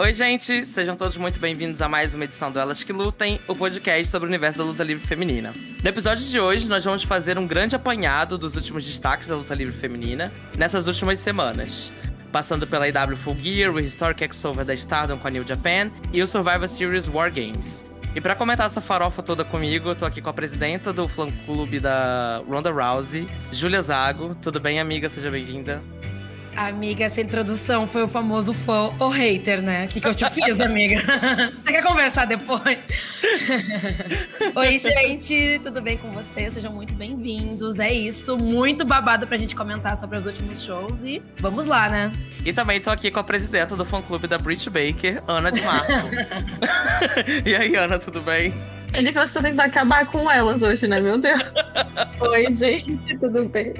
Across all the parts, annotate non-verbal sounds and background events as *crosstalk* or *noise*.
Oi, gente! Sejam todos muito bem-vindos a mais uma edição do Elas Que Lutem, o podcast sobre o universo da luta livre feminina. No episódio de hoje, nós vamos fazer um grande apanhado dos últimos destaques da luta livre feminina nessas últimas semanas. Passando pela IW Full Gear, o Historic X-Over da Stardom com a New Japan e o Survivor Series War Games. E para comentar essa farofa toda comigo, eu tô aqui com a presidenta do fã-clube da Ronda Rousey, Julia Zago. Tudo bem, amiga? Seja bem-vinda. Amiga, essa introdução foi o famoso fã ou hater, né? O que, que eu te fiz, amiga? *laughs* Você quer conversar depois? *laughs* Oi, gente, tudo bem com vocês? Sejam muito bem-vindos. É isso, muito babado pra gente comentar sobre os últimos shows e vamos lá, né? E também tô aqui com a presidenta do fã-clube da Brit Baker, Ana de Marco. *laughs* e aí, Ana, tudo bem? Ele você tentar acabar com elas hoje, né? Meu Deus. *laughs* Oi, gente, tudo bem?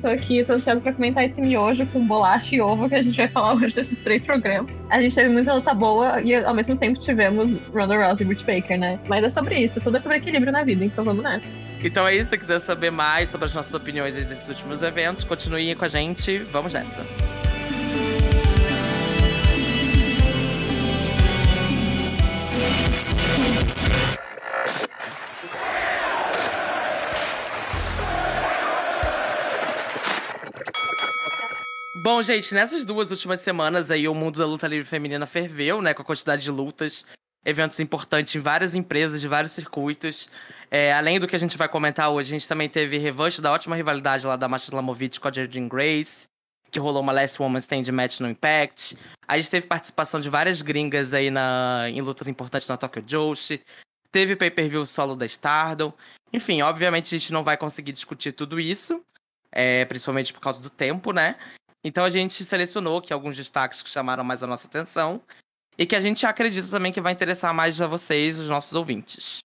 Tô aqui torcendo pra comentar esse miojo com bolacha e ovo que a gente vai falar hoje desses três programas. A gente teve muita luta boa e ao mesmo tempo tivemos Ronda Rousey e Britt Baker, né? Mas é sobre isso, tudo é sobre equilíbrio na vida, então vamos nessa. Então é isso, se quiser saber mais sobre as nossas opiniões desses últimos eventos, continue com a gente, vamos nessa. Bom, gente, nessas duas últimas semanas aí o mundo da luta livre feminina ferveu, né? Com a quantidade de lutas, eventos importantes em várias empresas, de vários circuitos. É, além do que a gente vai comentar hoje, a gente também teve revanche da ótima rivalidade lá da Masha Slamovic com a Jardine Grace, que rolou uma Last Woman Stand Match no Impact. A gente teve participação de várias gringas aí na, em lutas importantes na Tokyo Joshi. Teve pay-per-view solo da Stardom. Enfim, obviamente a gente não vai conseguir discutir tudo isso. É, principalmente por causa do tempo, né? Então a gente selecionou aqui alguns destaques que chamaram mais a nossa atenção e que a gente acredita também que vai interessar mais a vocês, os nossos ouvintes.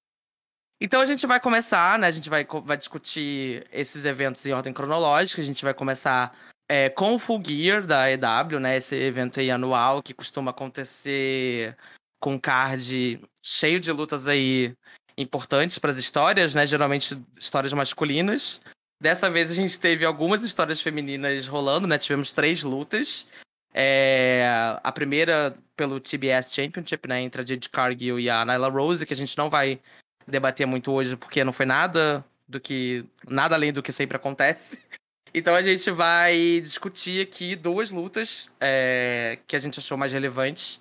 Então a gente vai começar, né? A gente vai, vai discutir esses eventos em ordem cronológica. A gente vai começar é, com o Full Gear da EW, né? Esse evento aí anual que costuma acontecer com card cheio de lutas aí importantes para as histórias, né? Geralmente histórias masculinas. Dessa vez a gente teve algumas histórias femininas rolando, né? Tivemos três lutas. É... A primeira pelo TBS Championship, né? Entre a Jade Cargill e a Nyla Rose, que a gente não vai debater muito hoje, porque não foi nada do que. nada além do que sempre acontece. *laughs* Então a gente vai discutir aqui duas lutas é... que a gente achou mais relevantes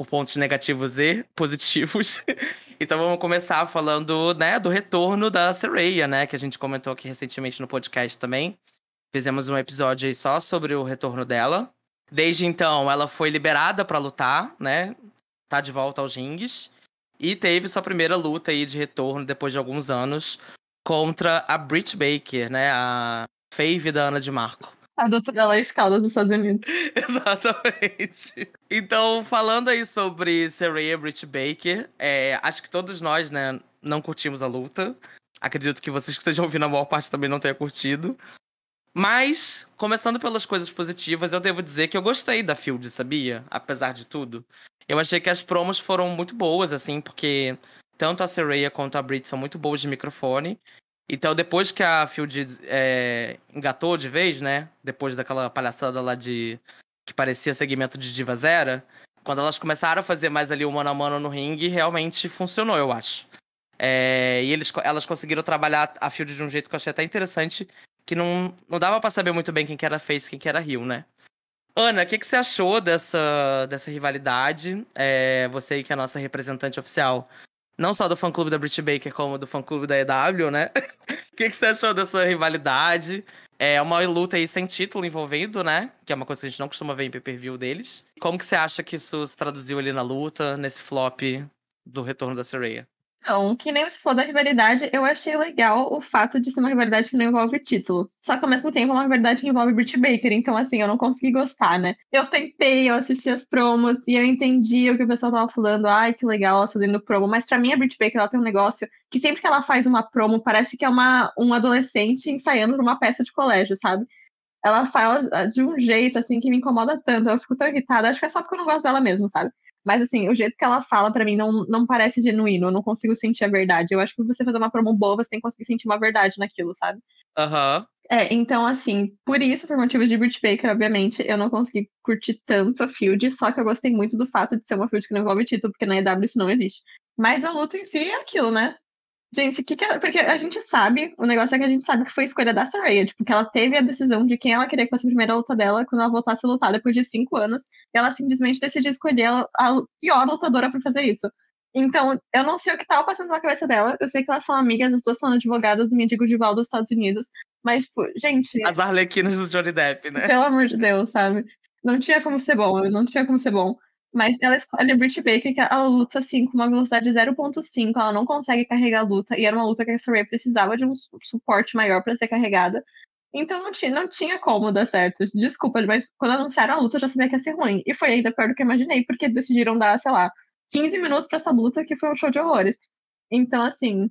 por pontos negativos e positivos. *laughs* então vamos começar falando, né, do retorno da Sereia, né, que a gente comentou aqui recentemente no podcast também. Fizemos um episódio aí só sobre o retorno dela. Desde então, ela foi liberada para lutar, né? Tá de volta aos rings. E teve sua primeira luta aí de retorno depois de alguns anos contra a Britt Baker, né? A fave da Ana de Marco. A doutora Laís escala dos Estados Unidos. *laughs* Exatamente. Então, falando aí sobre Saraya Britt Baker, é, acho que todos nós, né, não curtimos a luta. Acredito que vocês que estejam ouvindo a maior parte também não tenha curtido. Mas, começando pelas coisas positivas, eu devo dizer que eu gostei da Field, sabia? Apesar de tudo. Eu achei que as promos foram muito boas, assim, porque tanto a Saraya quanto a Brit são muito boas de microfone. Então, depois que a Field é, engatou de vez, né? Depois daquela palhaçada lá de. que parecia segmento de Diva Zera, quando elas começaram a fazer mais ali o mano a mano no ringue, realmente funcionou, eu acho. É, e eles, elas conseguiram trabalhar a Field de um jeito que eu achei até interessante, que não, não dava para saber muito bem quem que era face quem que era Rio, né? Ana, o que, que você achou dessa, dessa rivalidade? É, você aí que é a nossa representante oficial não só do fã-clube da Brit Baker, como do fã-clube da EW, né? *laughs* O que, que você achou dessa rivalidade? É uma luta aí sem título envolvendo, né? Que é uma coisa que a gente não costuma ver em pay-per-view deles. Como que você acha que isso se traduziu ali na luta, nesse flop do retorno da Saraya? Então, que nem você falou da rivalidade, eu achei legal o fato de ser uma rivalidade que não envolve título. Só que ao mesmo tempo é uma rivalidade que envolve Britt Baker, então assim, eu não consegui gostar, né? Eu tentei, eu assisti as promos e eu entendi o que o pessoal tava falando, ai, que legal ela fazendo promo, mas pra mim a Britt Baker ela tem um negócio que sempre que ela faz uma promo, parece que é uma, um adolescente ensaiando numa peça de colégio, sabe? Ela fala de um jeito assim que me incomoda tanto, eu fico tão irritada, acho que é só porque eu não gosto dela mesmo, sabe? Mas, assim, o jeito que ela fala para mim não, não parece genuíno. Eu não consigo sentir a verdade. Eu acho que você fazer uma promo boa, você tem que conseguir sentir uma verdade naquilo, sabe? Aham. Uhum. É, então, assim, por isso, por motivos de Britt Baker, obviamente, eu não consegui curtir tanto a Field, só que eu gostei muito do fato de ser uma Field que não envolve título, porque na EW isso não existe. Mas a luta em si é aquilo, né? Gente, que que é... porque a gente sabe, o negócio é que a gente sabe que foi a escolha da Saraya, tipo, que ela teve a decisão de quem ela queria que fosse a primeira luta dela quando ela voltasse a lutar depois de cinco anos, e ela simplesmente decidiu escolher a pior lutadora para fazer isso. Então, eu não sei o que tava passando na cabeça dela. Eu sei que elas são amigas, as duas são advogadas do mendigo de Val dos Estados Unidos. Mas, tipo, gente. As arlequinas do Johnny Depp, né? Pelo amor de Deus, sabe? Não tinha como ser bom, não tinha como ser bom. Mas ela escolhe a Britt Baker, que ela luta assim com uma velocidade 0.5, ela não consegue carregar a luta, e era uma luta que a Saraya precisava de um suporte maior para ser carregada. Então não tinha, não tinha como dar certo. Desculpa, mas quando anunciaram a luta eu já sabia que ia ser ruim. E foi ainda pior do que eu imaginei, porque decidiram dar, sei lá, 15 minutos para essa luta que foi um show de horrores. Então, assim,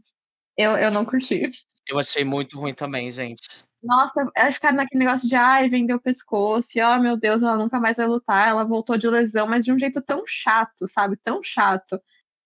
eu, eu não curti. Eu achei muito ruim também, gente. Nossa, que era naquele negócio de ai, vendeu o pescoço, e oh meu Deus, ela nunca mais vai lutar, ela voltou de lesão, mas de um jeito tão chato, sabe? Tão chato.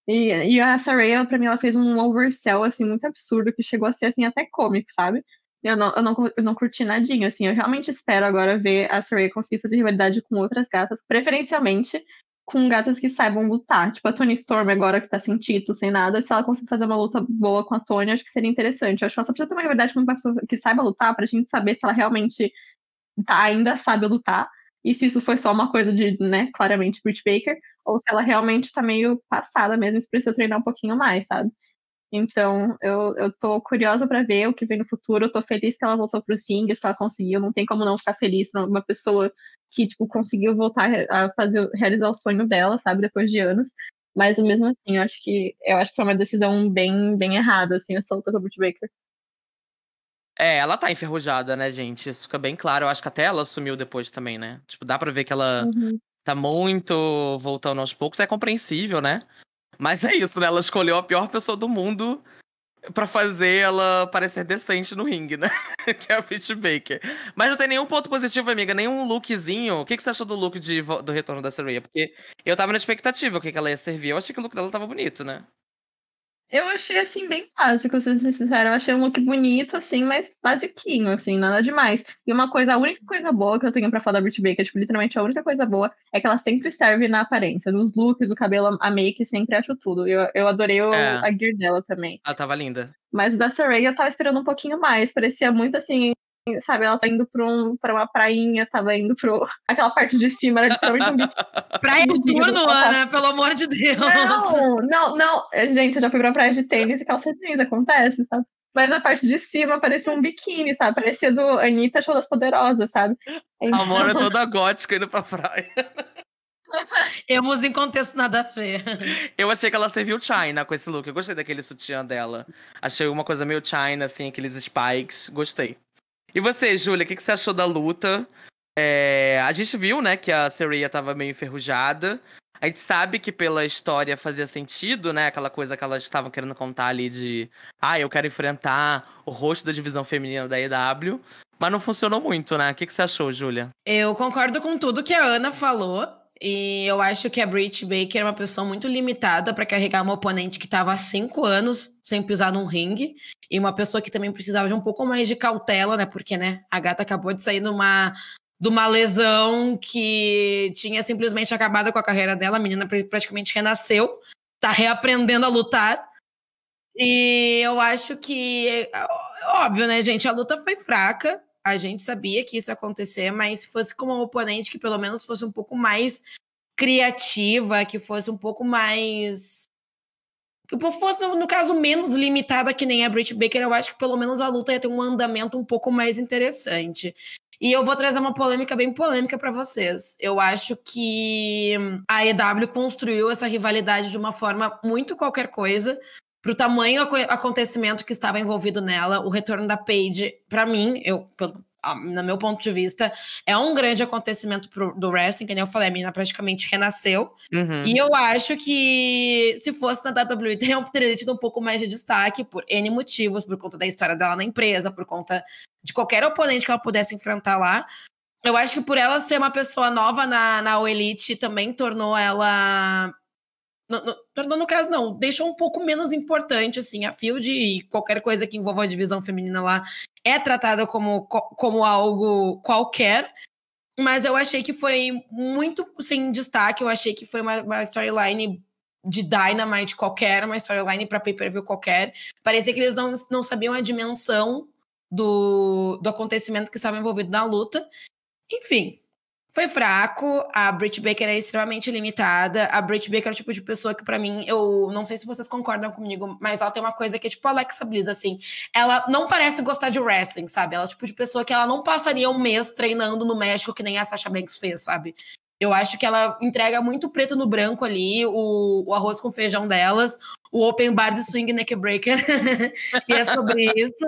E, e a Saraya, pra mim, ela fez um oversell, assim, muito absurdo, que chegou a ser, assim, até cômico, sabe? Eu não, eu, não, eu não curti nadinha, assim. Eu realmente espero agora ver a Saraya conseguir fazer rivalidade com outras gatas, preferencialmente com gatas que saibam lutar. Tipo, a Tony Storm agora que tá sem título, sem nada, se ela conseguir fazer uma luta boa com a Tony, acho que seria interessante. Eu acho que ela só precisa ter uma rivalidade com uma pessoa que saiba lutar pra gente saber se ela realmente tá, ainda sabe lutar. E se isso foi só uma coisa de, né, claramente, Britt Baker, ou se ela realmente tá meio passada mesmo, se precisa treinar um pouquinho mais, sabe? Então, eu, eu tô curiosa para ver o que vem no futuro. Eu tô feliz que ela voltou pro Sing, se ela conseguiu. Não tem como não ficar feliz uma pessoa que, tipo, conseguiu voltar a fazer, realizar o sonho dela, sabe, depois de anos. Mas mesmo assim, eu acho que eu acho que foi uma decisão bem, bem errada, assim, essa luta com a Britt Baker. É, ela tá enferrujada, né, gente? Isso fica bem claro. Eu acho que até ela sumiu depois também, né? Tipo, dá pra ver que ela uhum. tá muito voltando aos poucos. É compreensível, né? Mas é isso, né? Ela escolheu a pior pessoa do mundo para fazer ela parecer decente no ringue, né? *laughs* que é a Britt Baker. Mas não tem nenhum ponto positivo, amiga, nenhum lookzinho. O que, que você achou do look de, do retorno da Saraya? Porque eu tava na expectativa o que, que ela ia servir. Eu achei que o look dela tava bonito, né? Eu achei, assim, bem básico, se ser sincero. Eu achei um look bonito, assim, mas basiquinho, assim, nada demais. E uma coisa, a única coisa boa que eu tenho pra falar da Brit Baker, tipo, literalmente a única coisa boa, é que ela sempre serve na aparência. Nos looks, o cabelo, a make, sempre acho tudo. Eu, eu adorei o, é. a gear dela também. Ela tava linda. Mas da Saraya eu tava esperando um pouquinho mais. Parecia muito, assim, sabe, ela tá indo pra, um, pra uma prainha, tava indo pro. Aquela parte de cima, era literalmente um bicho. *laughs* Praia turno, Ana, pelo amor de Deus. Não, não, não. Gente, eu já fui pra praia de tênis e calça jeans, acontece, sabe? Mas na parte de cima parecia um biquíni, sabe? Parecia do Anitta Show das Poderosas, sabe? Então... A Amor é toda gótica indo pra praia. *laughs* Emos em contexto nada a ver. Eu achei que ela serviu China com esse look. Eu gostei daquele sutiã dela. Achei uma coisa meio China, assim, aqueles spikes. Gostei. E você, Júlia, o que, que você achou da luta? É, a gente viu, né, que a Sereia tava meio enferrujada. A gente sabe que pela história fazia sentido, né? Aquela coisa que elas estavam querendo contar ali de. Ah, eu quero enfrentar o rosto da divisão feminina da EW. Mas não funcionou muito, né? O que, que você achou, Júlia? Eu concordo com tudo que a Ana falou. E eu acho que a Britt Baker é uma pessoa muito limitada para carregar uma oponente que estava há cinco anos sem pisar num ringue. E uma pessoa que também precisava de um pouco mais de cautela, né? Porque, né, a gata acabou de sair numa, de uma lesão que tinha simplesmente acabado com a carreira dela. A menina praticamente renasceu, tá reaprendendo a lutar. E eu acho que, óbvio, né, gente? A luta foi fraca a gente sabia que isso ia acontecer, mas se fosse com uma oponente que pelo menos fosse um pouco mais criativa, que fosse um pouco mais. Que fosse, no caso, menos limitada que nem a Britt Baker, eu acho que pelo menos a luta ia ter um andamento um pouco mais interessante. E eu vou trazer uma polêmica bem polêmica para vocês. Eu acho que a EW construiu essa rivalidade de uma forma muito qualquer coisa, para o tamanho acontecimento que estava envolvido nela, o retorno da Paige, para mim, eu, no meu ponto de vista, é um grande acontecimento pro, do wrestling, que nem eu falei, a menina praticamente renasceu. Uhum. E eu acho que se fosse na WWE, teria, teria tido um pouco mais de destaque por N motivos, por conta da história dela na empresa, por conta de qualquer oponente que ela pudesse enfrentar lá. Eu acho que por ela ser uma pessoa nova na, na Elite também tornou ela No, no, no, caso, não, deixou um pouco menos importante, assim, a Field e qualquer coisa que envolva a divisão feminina lá é tratada como, como algo qualquer. Mas eu achei que foi muito sem destaque. Eu achei que foi uma, uma storyline de Dynamite qualquer, uma storyline para pay-per-view qualquer. Parecia que eles não, não sabiam a dimensão do, do acontecimento que estava envolvido na luta. Enfim, foi fraco. A Britt Baker é extremamente limitada. A Britt Baker é o tipo de pessoa que, para mim, eu não sei se vocês concordam comigo, mas ela tem uma coisa que é tipo Alexa Bliss, assim. Ela não parece gostar de wrestling, sabe? Ela é o tipo de pessoa que ela não passaria um mês treinando no México que nem a Sasha Banks fez, sabe? Eu acho que ela entrega muito preto no branco ali, o, o arroz com feijão delas, o open bar de swing neck breaker. *laughs* e é sobre isso.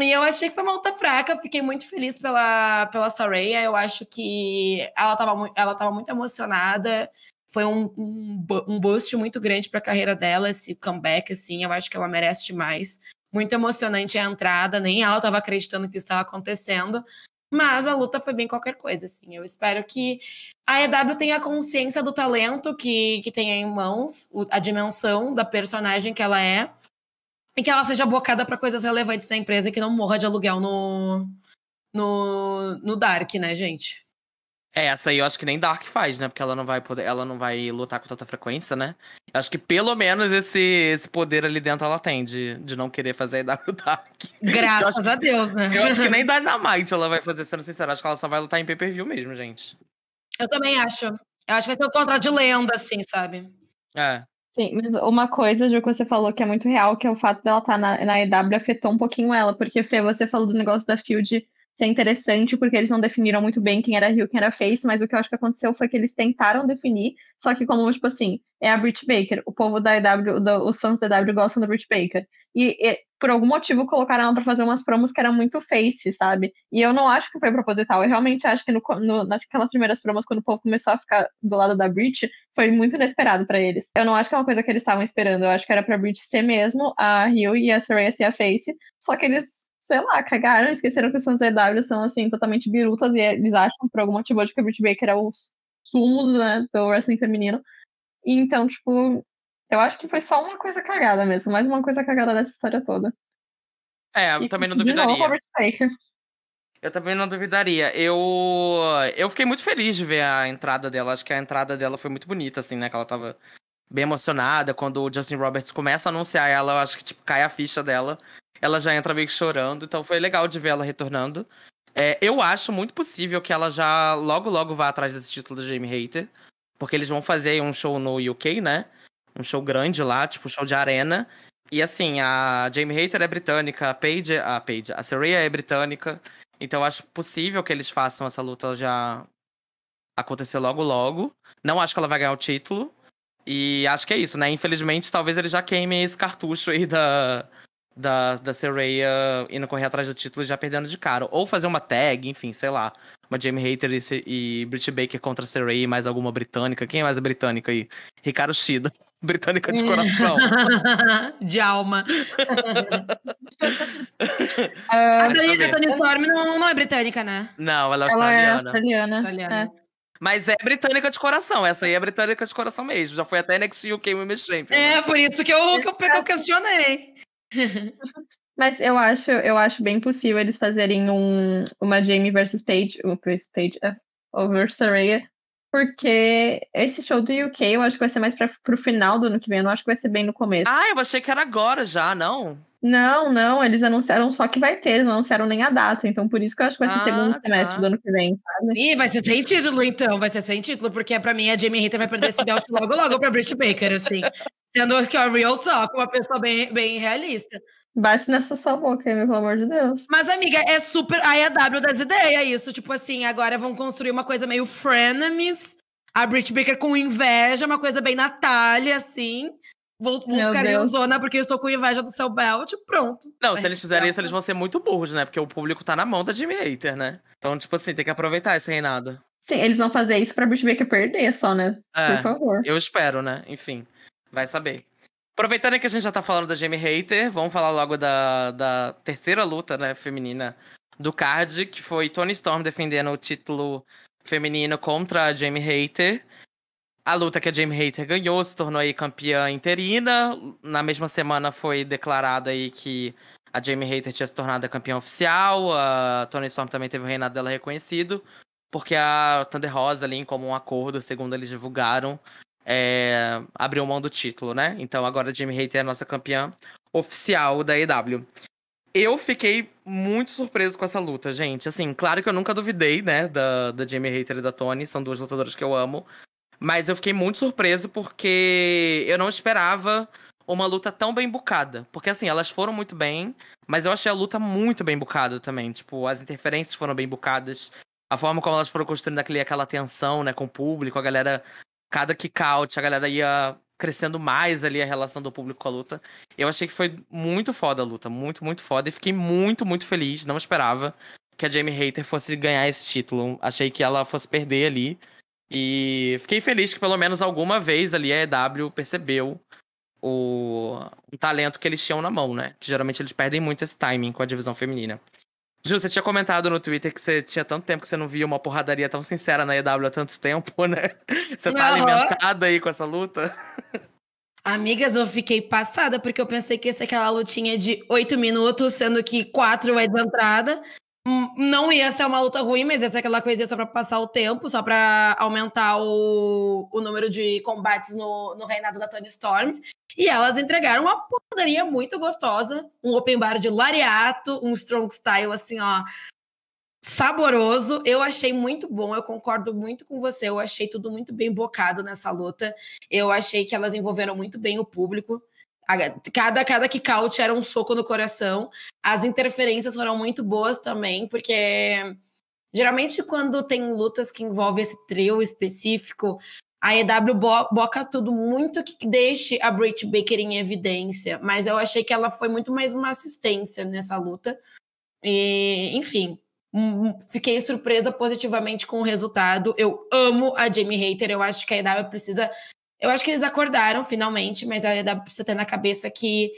E eu achei que foi uma luta fraca, fiquei muito feliz pela, pela Saraya. Eu acho que ela estava ela tava muito emocionada. Foi um, um, um boost muito grande para a carreira dela, esse comeback, assim. Eu acho que ela merece demais. Muito emocionante a entrada, nem ela estava acreditando que estava acontecendo. Mas a luta foi bem qualquer coisa, assim. Eu espero que a EW tenha consciência do talento que, que tem em mãos, a dimensão da personagem que ela é, e que ela seja bocada para coisas relevantes da empresa e que não morra de aluguel no, no, no Dark, né, gente? É, essa aí eu acho que nem Dark faz, né? Porque ela não vai poder, ela não vai lutar com tanta frequência, né? Eu acho que pelo menos esse, esse poder ali dentro ela tem, de, de não querer fazer *laughs* EW Dark. Graças a Deus, né? Eu acho que nem Dynamite ela vai fazer, sendo sincera. Acho que ela só vai lutar em pay-per-view mesmo, gente. Eu também acho. Eu acho que vai ser o contrato de lenda, assim, sabe? É. Sim, mas uma coisa, que você falou que é muito real, que é o fato dela estar tá na, na EW afetou um pouquinho ela, porque Fê, você falou do negócio da Field ser interessante, porque eles não definiram muito bem quem era Rio quem era Face, mas o que eu acho que aconteceu foi que eles tentaram definir, só que como, tipo assim, é a Britt Baker, o povo da EW, os fãs da EW gostam da Britt Baker, e, e por algum motivo colocaram ela pra fazer umas promos que eram muito face, sabe? E eu não acho que foi proposital, eu realmente acho que no, no, naquelas primeiras promos, quando o povo começou a ficar do lado da Brit, foi muito inesperado para eles. Eu não acho que é uma coisa que eles estavam esperando, eu acho que era pra Brit ser mesmo a Rio e a Saraya ser a face, só que eles sei lá, cagaram, esqueceram que os fãs da EW são, assim, totalmente birutas e eles acham, por algum motivo, que a Britt Baker é o sumo, né, do wrestling feminino. Então, tipo, eu acho que foi só uma coisa cagada mesmo, mais uma coisa cagada dessa história toda. É, eu e, também não duvidaria. De novo, Baker. Eu também não duvidaria. Eu eu fiquei muito feliz de ver a entrada dela. Acho que a entrada dela foi muito bonita, assim, né? Que ela tava bem emocionada. Quando o Justin Roberts começa a anunciar ela, eu acho que, tipo, cai a ficha dela ela já entra meio que chorando, então foi legal de ver ela retornando. É, eu acho muito possível que ela já logo, logo vá atrás desse título do Jamie Hater, porque eles vão fazer um show no UK, né? Um show grande lá, tipo show de arena. E assim, a Jamie Hater é britânica, a Paige, a Paige, a Saraya é britânica. Então acho possível que eles façam essa luta já acontecer logo logo. Não acho que ela vai ganhar o título. E acho que é isso, né? Infelizmente, talvez eles já queimem esse cartucho aí da, da, da Saraya indo correr atrás do título e já perdendo de cara. Ou fazer uma tag, enfim, sei lá. Uma Jamie Hater e, e Britt Baker contra a Saraya e mais alguma britânica. Quem é mais a britânica aí? Ricardo Shida. *laughs* Britânica de coração. *laughs* de alma. *laughs* a, Tony, a Tony Storm não, não é britânica, né? Não, ela é ela australiana. É australiana. australiana. É. Mas é britânica de coração. Essa aí é britânica de coração mesmo. Já foi até NXT UK Women's Champion. É, né? por isso que eu, que eu, que eu questionei. *laughs* Mas eu acho, eu acho bem possível eles fazerem um, uma Jamie versus Paige, um Paige uh, over Saraya, porque esse show do UK eu acho que vai ser mais pra, pro final do ano que vem, eu não acho que vai ser bem no começo. Ah, eu achei que era agora já, não? Não, não, eles anunciaram só que vai ter, eles não anunciaram nem a data, então por isso que eu acho que vai ser ah, segundo tá. semestre do ano que vem, sabe? Ih, vai ser sem título então, vai ser sem título, porque pra mim a Jamie Hater vai perder esse belt logo logo pra Britt Baker, assim. Sendo que é real talk, uma pessoa bem, bem realista. Bate nessa sua boca aí, pelo amor de Deus. Mas, amiga, é super a AEW das ideias, isso. Tipo assim, agora vão construir uma coisa meio frenemies. A Brit Baker com inveja, uma coisa bem Natália, assim. Vou, vou ficar realzona porque eu estou com inveja do seu belt, pronto. Não, se eles fizerem isso, eles vão ser muito burros, né? Porque o público tá na mão da Jimmy Hater, né? Então, tipo assim, tem que aproveitar esse reinado. Sim, eles vão fazer isso pra Brit Baker perder só, né? É, Por favor. Eu espero, né? Enfim. Vai saber. Aproveitando que a gente já tá falando da Jamie Hater, vamos falar logo da, da terceira luta, né, feminina do card, que foi Tony Storm defendendo o título feminino contra a Jamie Hater. a luta que a Jamie Hater ganhou, se tornou aí campeã interina. Na mesma semana foi declarado aí que a Jamie Hater tinha se tornado a campeã oficial. A Tony Storm também teve o reinado dela reconhecido. Porque a Thunder Rosa ali, em comum acordo, segundo eles divulgaram, é, abriu mão do título, né? Então agora a Jamie Hater é a nossa campeã oficial da EW. Eu fiquei muito surpreso com essa luta, gente. Assim, claro que eu nunca duvidei, né, da, da Jamie Hater e da Tony. São duas lutadoras que eu amo. Mas eu fiquei muito surpreso porque eu não esperava uma luta tão bem bucada. Porque, assim, elas foram muito bem, mas eu achei a luta muito bem bucada também. Tipo, as interferências foram bem bucadas. A forma como elas foram construindo aquele, aquela tensão, né, com o público, a galera. Cada kick out, a galera ia crescendo mais ali a relação do público com a luta. Eu achei que foi muito foda a luta, muito, muito foda. E fiquei muito, muito feliz. Não esperava que a Jamie Hater fosse ganhar esse título. Achei que ela fosse perder ali. E fiquei feliz que pelo menos alguma vez ali a EW percebeu o um talento que eles tinham na mão, né? Que geralmente eles perdem muito esse timing com a divisão feminina. Ju, você tinha comentado no Twitter que você tinha tanto tempo que você não via uma porradaria tão sincera na EW há tanto tempo, *laughs* né? Você tá uhum. alimentada aí com essa luta? Amigas, eu fiquei passada porque eu pensei que ia ser aquela lutinha de oito minutos, sendo que quatro vai de entrada. Não ia ser uma luta ruim, mas ia ser aquela coisinha só pra passar o tempo, só pra aumentar o, o número de combates no, no reinado da Tony Storm. E elas entregaram uma porradaria muito gostosa, um open bar de lariato, um strong style assim, ó, saboroso. Eu achei muito bom, eu concordo muito com você. Eu achei tudo muito bem bocado nessa luta. Eu achei que elas envolveram muito bem o público. Cada, cada kick out era um soco no coração. As interferências foram muito boas também, porque geralmente quando tem lutas que envolvem esse trio específico, a EW boca tudo muito que deixe a Britt Baker em evidência. Mas eu achei que ela foi muito mais uma assistência nessa luta. E, enfim, fiquei surpresa positivamente com o resultado. Eu amo a Jamie Hater. Eu acho que a EW precisa eu acho que eles acordaram finalmente, mas aí dá pra você ter na cabeça que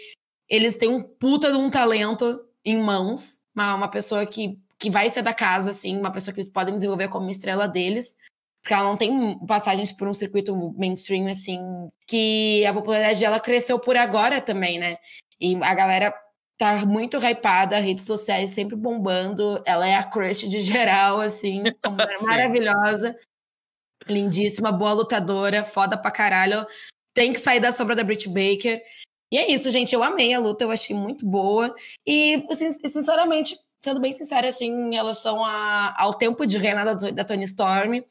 eles têm um puta de um talento em mãos, uma, uma pessoa que, que vai ser da casa, assim, uma pessoa que eles podem desenvolver como estrela deles, porque ela não tem passagens por um circuito mainstream, assim, que a popularidade dela cresceu por agora também, né? E a galera tá muito hypada, redes sociais sempre bombando, ela é a crush de geral, assim, *laughs* uma mulher maravilhosa. Lindíssima, boa lutadora, foda pra caralho. Tem que sair da sombra da Britt Baker. E é isso, gente. Eu amei a luta, eu achei muito boa. E, assim, sinceramente, sendo bem sincera, assim, em relação a, ao tempo de reinada da, da Tony Storm,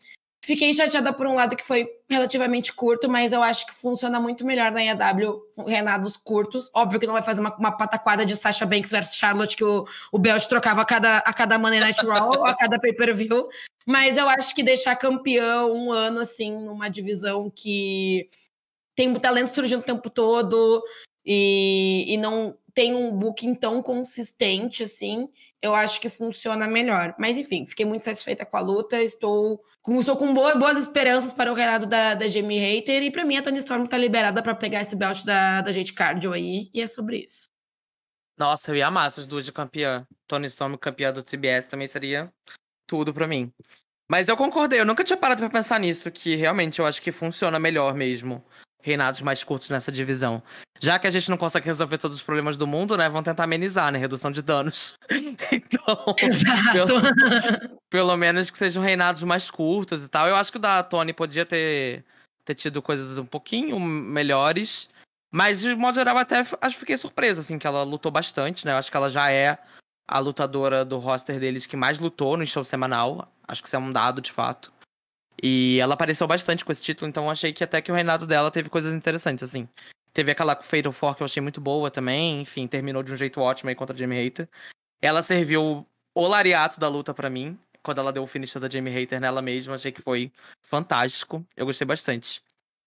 fiquei chateada por um lado que foi relativamente curto, mas eu acho que funciona muito melhor na IAW reinados curtos. Óbvio que não vai fazer uma, uma pataquada de Sasha Banks versus Charlotte, que o, o Belt trocava a cada, a cada Monday Night Raw, a cada pay-per-view. Mas eu acho que deixar campeão um ano, assim, numa divisão que tem talento surgindo o tempo todo e, e não tem um booking tão consistente, assim, eu acho que funciona melhor. Mas enfim, fiquei muito satisfeita com a luta. Estou com, estou com boas, boas esperanças para o reinado da, da Jamie Hater. E para mim, a Tony Storm tá liberada para pegar esse belt da, da gente cardio aí. E é sobre isso. Nossa, eu ia amar essas duas de campeã. Tony Storm campeã do TBS também seria tudo para mim. Mas eu concordei, eu nunca tinha parado pra pensar nisso, que realmente eu acho que funciona melhor mesmo. Reinados mais curtos nessa divisão. Já que a gente não consegue resolver todos os problemas do mundo, né? Vamos tentar amenizar, né? Redução de danos. *laughs* então. Pelo, pelo, menos que sejam reinados mais curtos e tal. Eu acho que o da Tony podia ter, ter tido coisas um pouquinho melhores. Mas, de modo geral, até acho que fiquei surpreso, assim, que ela lutou bastante, né? Eu acho que ela já é a lutadora do roster deles que mais lutou no show semanal. Acho que isso é um dado de fato. E ela apareceu bastante com esse título, então achei que até que o reinado dela teve coisas interessantes, assim. Teve aquela Fatal Four que eu achei muito boa também, enfim, terminou de um jeito ótimo aí contra a Jamie Hater. Ela serviu o lariato da luta para mim, quando ela deu o finish da Jamie Hater nela mesma, achei que foi fantástico. Eu gostei bastante.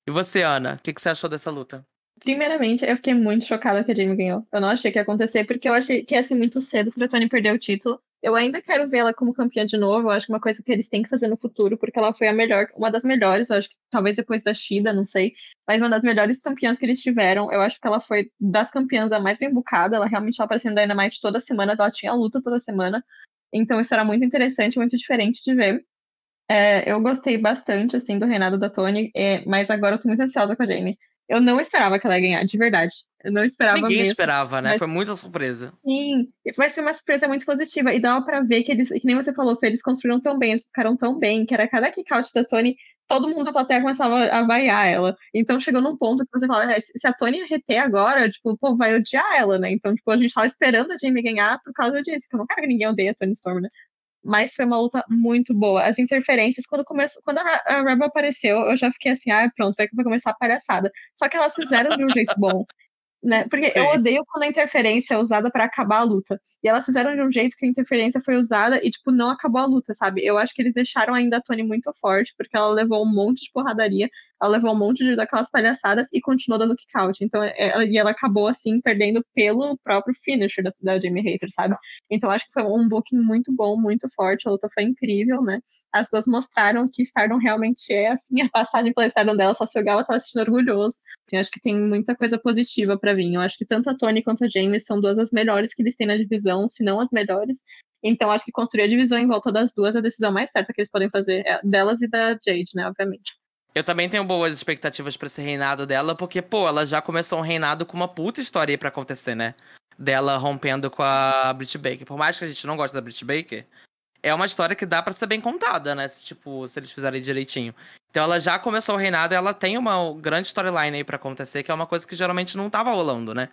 E você, Ana, o que, que você achou dessa luta? Primeiramente, eu fiquei muito chocada que a Jamie ganhou. Eu não achei que ia acontecer, porque eu achei que ia ser muito cedo pra Tony perder o título. Eu ainda quero vê-la como campeã de novo. Eu acho que é uma coisa que eles têm que fazer no futuro, porque ela foi a melhor, uma das melhores, eu acho que talvez depois da Shida, não sei, mas uma das melhores campeãs que eles tiveram. Eu acho que ela foi das campeãs a mais bem bucada. Ela realmente estava aparecendo na Dynamite toda semana, ela tinha luta toda semana. Então isso era muito interessante, muito diferente de ver. É, eu gostei bastante, assim, do reinado da Tony, é, mas agora eu tô muito ansiosa com a Jamie. Eu não esperava que ela ia ganhar, de verdade. Eu não esperava Ninguém mesmo. esperava, né? mas- Foi muita surpresa. Sim, vai ser uma surpresa muito positiva. E dava pra ver que eles, que nem você falou, Fê, eles construíram tão bem, eles ficaram tão bem, que era cada kick-out da Tony, todo mundo da plateia começava a vaiar ela. Então chegou num ponto que você fala, "É, se a Tony reter agora, tipo, pô, vai odiar ela, né? Então, tipo, a gente tava esperando a Jamie ganhar por causa disso, que eu não quero que ninguém odeie a Tony Storm, né? Mas foi uma luta muito boa. As interferências, quando, começou, quando a, Rebel apareceu, eu já fiquei assim, ah, pronto, vai começar a palhaçada. Só que elas fizeram de um jeito bom. Né? Porque eu Sim. odeio quando a interferência é usada pra acabar a luta. E elas fizeram de um jeito que a interferência foi usada e, tipo, não acabou a luta, sabe? Eu acho que eles deixaram ainda a Tony muito forte, porque ela levou um monte de porradaria, ela levou um monte de daquelas palhaçadas e continuou dando kick-out. Então, é- ela, e ela acabou, assim, perdendo pelo próprio finisher da, da Jamie Hater, sabe? Então, acho que foi um booking muito bom, muito forte. A luta foi incrível, né? As duas mostraram que Stardom realmente é, assim, *laughs* a passagem pela Stardom dela, só se o Gala tava assistindo orgulhoso. Assim, acho que tem muita coisa positiva pra vir. Eu acho que tanto a Tony quanto a Jamie são duas das melhores que eles têm na divisão, se não as melhores. Então, acho que construir a divisão em volta das duas é a decisão mais certa que eles podem fazer, é delas e da Jade, né, obviamente. Eu também tenho boas expectativas pra esse reinado dela, porque, pô, ela já começou um reinado com uma puta história pra acontecer, né? Dela rompendo com a Brit Baker. Por mais que a gente não goste da Brit Baker, é uma história que dá pra ser bem contada, né? Se, tipo, se eles fizerem direitinho. Então ela já começou o reinado, ela tem uma grande storyline aí pra acontecer, que é uma coisa que geralmente não tava rolando, né?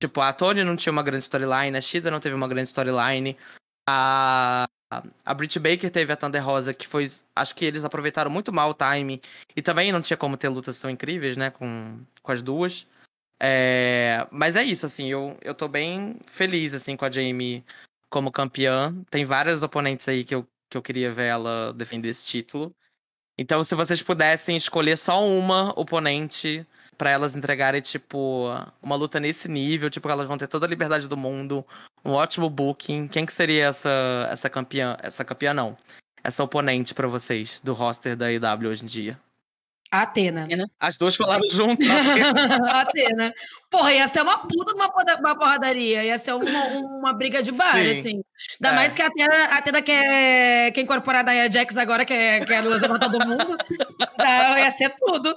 Tipo, a Tony não tinha uma grande storyline, a Shida não teve uma grande storyline, a a Brit Baker teve a Thunder Rosa, que foi. Acho que eles aproveitaram muito mal o time. E também não tinha como ter lutas tão incríveis, né? Com, com as duas. É, mas é isso, assim, eu, eu tô bem feliz, assim, com a Jamie como campeã. Tem várias oponentes aí que eu, que eu queria ver ela defender esse título. Então, se vocês pudessem escolher só uma oponente pra elas entregarem, tipo, uma luta nesse nível, tipo, elas vão ter toda a liberdade do mundo, um ótimo booking, quem que seria essa, essa campeã? Essa campeã não. Essa oponente pra vocês do roster da EW hoje em dia? A Atena. As duas falaram *laughs* junto. A Atena. Porra, ia ser uma puta de uma, uma porradaria. Ia ser uma, uma briga de bar, Sim. assim. Ainda É. mais que a Atena, a Atena quer, quer incorporar a Nia Jax agora, quer, quer levar todo mundo. Então ia ser tudo.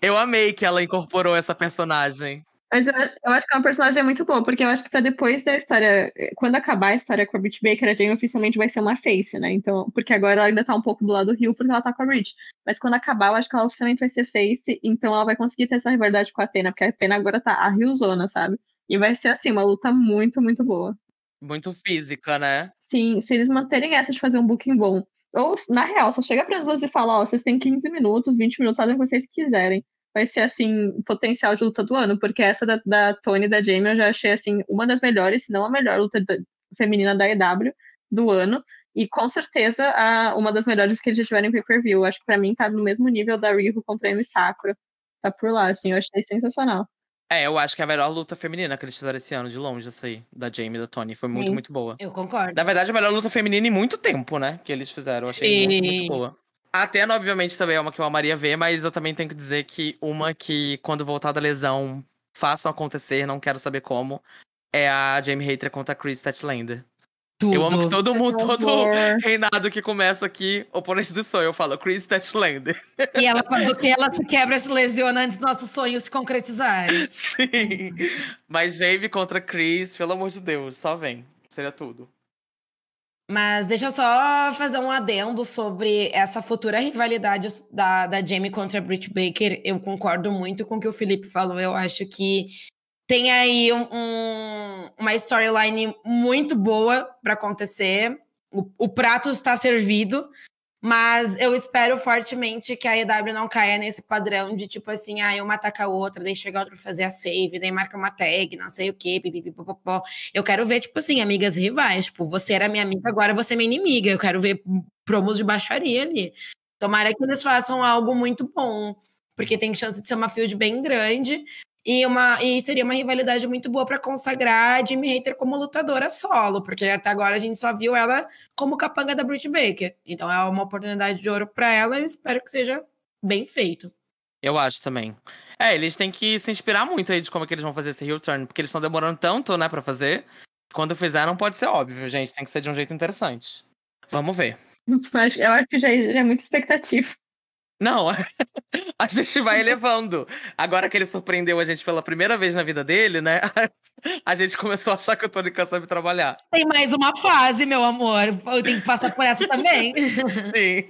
Eu amei que ela incorporou essa personagem. Mas eu, eu acho que é uma personagem muito boa, porque eu acho que pra depois da história, quando acabar a história com a Brit Baker, a Jamie oficialmente vai ser uma face, né? Então, porque agora ela ainda tá um pouco do lado do Rio, porque ela tá com a Brit. Mas quando acabar, eu acho que ela oficialmente vai ser face, então ela vai conseguir ter essa rivalidade com a Atena, porque a Atena agora tá a Riozona, sabe? E vai ser, assim, uma luta muito, muito boa. Muito física, né? Sim, se eles manterem essa de fazer um booking bom. Ou, na real, só chega pras duas e fala, ó, vocês têm 15 minutos, 20 minutos, fazem o que vocês quiserem. Vai ser, assim, potencial de luta do ano, porque essa da, da Tony e da Jamie eu já achei, assim, uma das melhores, se não a melhor luta da- feminina da EW do ano. E com certeza a, uma das melhores que eles já tiveram em pay-per-view. Acho que pra mim tá no mesmo nível da Riho contra a Amy Sakura. Tá por lá, assim, eu achei sensacional. É, eu acho que é a melhor luta feminina que eles fizeram esse ano, de longe, essa aí, da Jamie e da Tony. Foi muito, Sim. muito boa. Eu concordo. Na verdade, a melhor luta feminina em muito tempo, né? Que eles fizeram. Eu achei muito, Sim. muito boa. A Atena, obviamente, também é uma que eu amaria ver, mas eu também tenho que dizer que uma que, quando voltar da lesão, façam acontecer, não quero saber como, é a Jamie Hater contra a Chris Statlander. Tudo. Eu amo que todo mundo, todo reinado que começa aqui, oponente do sonho, eu falo Chris Statlander. E ela faz o que? Ela se quebra, se lesiona antes dos nossos sonhos se concretizarem. *laughs* Sim. Mas Jamie contra Chris, pelo amor de Deus, só vem. Seria tudo. Mas deixa eu só fazer um adendo sobre essa futura rivalidade da, da Jamie contra a Britt Baker. Eu concordo muito com o que o Felipe falou. Eu acho que tem aí um- um- uma storyline muito boa para acontecer. O, o prato está servido, mas eu espero fortemente que a EW não caia nesse padrão de tipo assim, ah, uma ataca a outra, daí chega outra pra fazer a save, daí marca uma tag, não sei o quê, pipipipopopó. Eu quero ver, tipo assim, amigas rivais. Tipo, você era minha amiga, agora você é minha inimiga. Eu quero ver promos de baixaria ali. Tomara que eles façam algo muito bom, porque tem chance de ser uma field bem grande. E, uma, e seria uma rivalidade muito boa para consagrar a Jimmy Hater como lutadora solo, porque até agora a gente só viu ela como capanga da Britt Baker. Então é uma oportunidade de ouro para ela e espero que seja bem feito. Eu acho também. É, eles têm que se inspirar muito aí de como é que eles vão fazer esse heel turn, porque eles estão demorando tanto, né, pra fazer. Quando fizer, não pode ser óbvio, gente. Tem que ser de um jeito interessante. Vamos ver. *laughs* Eu acho que já, já é muita expectativa. Não, *laughs* a gente vai *laughs* elevando. Agora que ele surpreendeu a gente pela primeira vez na vida dele, né? *laughs* A gente começou a achar que o Tony Khan sabe trabalhar. Tem mais uma fase, meu amor. Eu tenho que passar por essa também. Sim.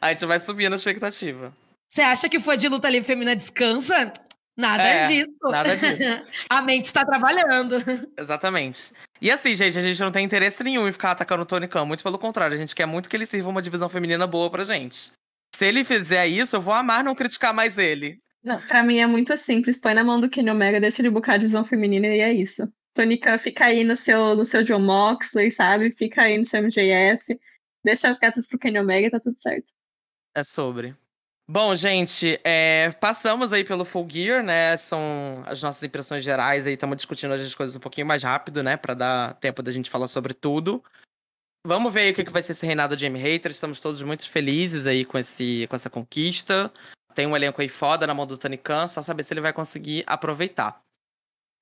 A gente vai subindo a expectativa. Você acha que foi de luta livre feminina descansa? Nada É, disso. nada disso. a mente está trabalhando. Exatamente. E assim, gente, a gente não tem interesse nenhum em ficar atacando o Tony Khan. Muito pelo contrário, a gente quer muito que ele sirva uma divisão feminina boa pra gente. Se ele fizer isso, eu vou amar não criticar mais ele. Não, pra mim é muito simples. Põe na mão do Kenny Omega, deixa ele bucar a divisão feminina e é isso. Tony Khan fica aí no seu, no seu John Moxley, sabe? Fica aí no seu MJF. Deixa as gatas pro Kenny Omega e tá tudo certo. É sobre. Bom, gente, é, passamos aí pelo Full Gear, né? São as nossas impressões gerais aí. Estamos discutindo as coisas um pouquinho mais rápido, né? Pra dar tempo da gente falar sobre tudo. Vamos ver aí o que vai ser esse reinado de Jamie Hater. Estamos todos muito felizes aí com, esse, com essa conquista. Tem um elenco aí foda na mão do Tony Khan, só saber se ele vai conseguir aproveitar.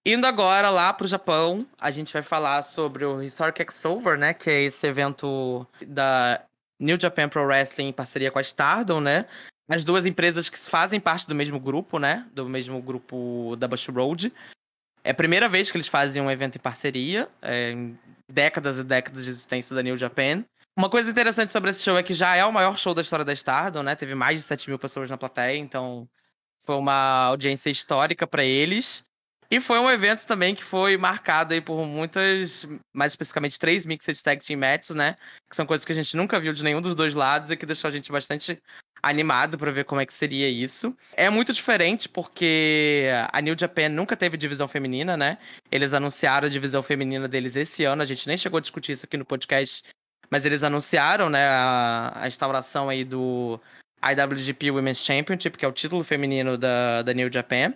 Indo agora lá pro Japão, a gente vai falar sobre o Historic X-Over, né? Que é esse evento da New Japan Pro Wrestling em parceria com a Stardom, né? As duas empresas que fazem parte do mesmo grupo, né? Do mesmo grupo da Bush Road. É a primeira vez que eles fazem um evento em parceria, é, décadas e décadas de existência da New Japan. Uma coisa interessante sobre esse show é que já é o maior show da história da Stardom, né? Teve mais de 7 mil pessoas na plateia, então foi uma audiência histórica para eles. E foi um evento também que foi marcado aí por muitas, mais especificamente três Mixed Tag Team Matches, né? Que são coisas que a gente nunca viu de nenhum dos dois lados e que deixou a gente bastante animado pra ver como é que seria isso. É muito diferente porque a New Japan nunca teve divisão feminina, né? Eles anunciaram a divisão feminina deles esse ano, a gente nem chegou a discutir isso aqui no podcast, mas eles anunciaram, né, a, a instauração aí do IWGP Women's Championship, que é o título feminino da, da New Japan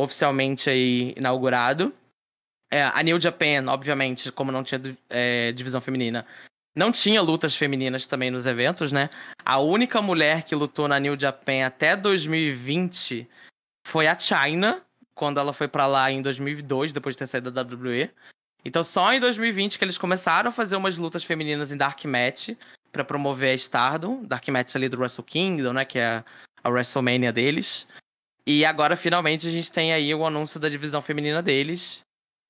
oficialmente aí inaugurado. É, a New Japan, obviamente, como não tinha é, divisão feminina, não tinha lutas femininas também nos eventos, né? A única mulher que lutou na New Japan até 2020 foi a China, quando ela foi pra lá em 2002, depois de ter saído da WWE. Então só em 2020 que eles começaram a fazer umas lutas femininas em Dark Match pra promover a Stardom, Dark Match ali do Wrestle Kingdom, né, que é a WrestleMania deles. E agora, finalmente, a gente tem aí o anúncio da divisão feminina deles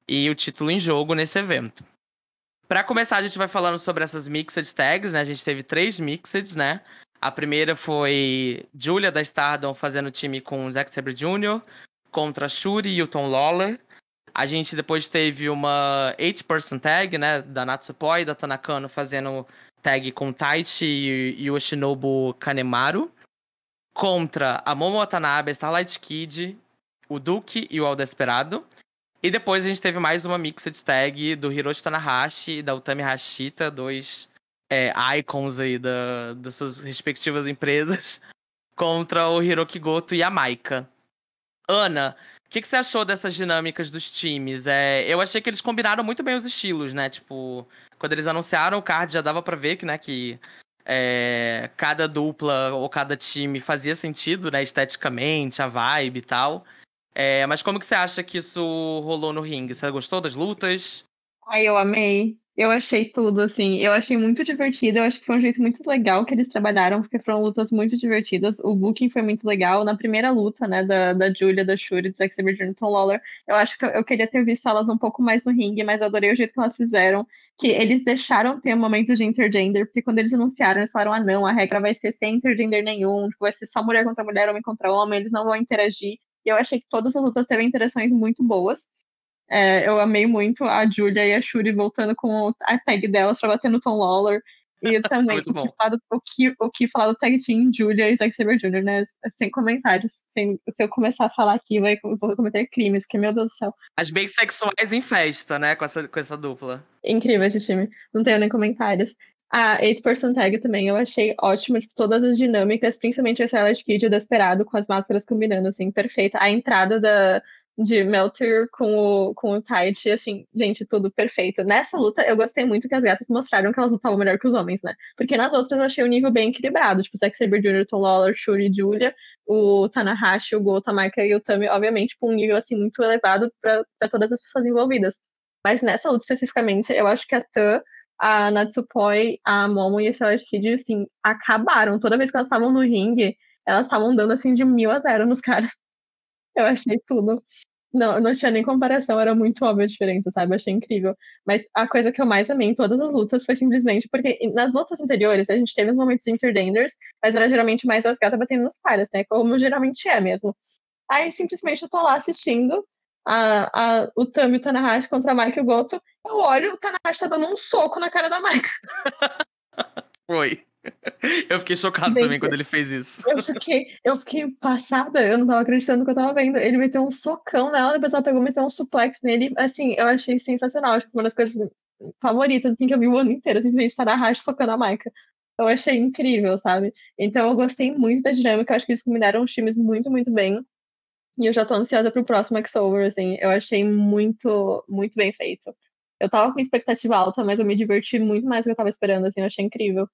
e o título em jogo nesse evento. Pra começar, a gente vai falando sobre essas Mixed Tags, né? A gente teve três Mixed, né? A primeira foi Julia da Stardom fazendo time com Zack Sabre Jr. contra Shuri e o Tom Lawler. A gente depois teve uma 8-person tag, né? Da Natsupoi e da Tanakano fazendo tag com Taichi e, e o Shinobu Kanemaru contra a Momo Watanabe, Starlight Kid, o Duke e o All Desperado. E depois a gente teve mais uma mixed tag do Hiroshi Tanahashi e da Utami Hashita, dois é, icons aí da, das suas respectivas empresas, *laughs* contra o Hiroki Goto e a Maika. Ana, o que, que você achou dessas dinâmicas dos times? É, eu achei que eles combinaram muito bem os estilos, né? Tipo, quando eles anunciaram o card já dava pra ver que, né, que é, cada dupla ou cada time fazia sentido, né, esteticamente, a vibe e tal. É, mas como que você acha que isso rolou no ringue? Você gostou das lutas? Ai, eu amei. Eu achei tudo, assim. Eu achei muito divertido. Eu acho que foi um jeito muito legal que eles trabalharam, porque foram lutas muito divertidas. O booking foi muito legal. Na primeira luta, né, da, da Julia, da Shuri, do Zack Sabre Jr. Tom Lawler, eu acho que eu, eu queria ter visto elas um pouco mais no ringue, mas eu adorei o jeito que elas fizeram. Que eles deixaram ter momentos de intergender, porque quando eles anunciaram, eles falaram: ah, não, a regra vai ser sem intergender nenhum, tipo, vai ser só mulher contra mulher, homem contra homem, eles não vão interagir. E eu achei que todas as lutas teve interações muito boas. É, eu amei muito a Julia e a Shuri voltando com a tag delas pra bater no Tom Lawler. E *laughs* também o que, falar do, o, que, o que falar do tag team Julia e Zack Sabre Jr., né? Sem comentários. Sem, se eu começar a falar aqui, vai, vou cometer crimes, que meu Deus do céu. As bissexuais em festa, né, com essa, com essa dupla. Incrível esse time. Não tenho nem comentários. A 8% tag também eu achei ótimo, tipo, todas as dinâmicas, principalmente a Starlight Kid e o Desperado com as máscaras combinando, assim, perfeita. A entrada da, de Melter com o, com o Taichi, assim, gente, tudo perfeito. Nessa luta, eu gostei muito que as gatas mostraram que elas lutavam melhor que os homens, né? Porque nas outras eu achei o nível bem equilibrado, tipo, Zack Sabre Jr., Tom Lawler, Shuri, Julia, o Tanahashi, o Gota, a Maika e o Tami, obviamente, com um nível, assim, muito elevado para todas as pessoas envolvidas. Mas nessa luta especificamente, eu acho que a Tan a Natsupoi, a Momo e a Celeste Kid, assim, acabaram. Toda vez que elas estavam no ringue, elas estavam dando, assim, de mil a zero nos caras. Eu achei tudo. Não, não tinha nem comparação, era muito óbvia a diferença, sabe? Achei incrível. Mas a coisa que eu mais amei em todas as lutas foi simplesmente porque nas lutas anteriores a gente teve uns momentos interdenders, mas era geralmente mais as gatas batendo nos caras, né? Como geralmente é mesmo. Aí simplesmente eu tô lá assistindo a, a, o Tami e o Tanahashi contra a Mike e o Goto. Eu olho, o Tanahashi tá dando um soco na cara da Mike. *laughs* Foi. *laughs* Eu fiquei chocado Gente, também quando ele fez isso. Eu fiquei, eu fiquei passada, eu não tava acreditando no que eu tava vendo. Ele meteu um socão nela, depois ela pegou e meteu um suplex nele. Assim, eu achei sensacional. Acho que uma das coisas favoritas assim, que eu vi o ano inteiro, simplesmente Tanahashi socando a Maika. Eu achei incrível, sabe? Então eu gostei muito da dinâmica, eu acho que eles combinaram os times muito, muito bem. E eu já tô ansiosa pro próximo X-Over, assim. Eu achei muito, muito bem feito. Eu tava com expectativa alta, mas eu me diverti muito mais do que eu tava esperando, assim. Eu achei incrível.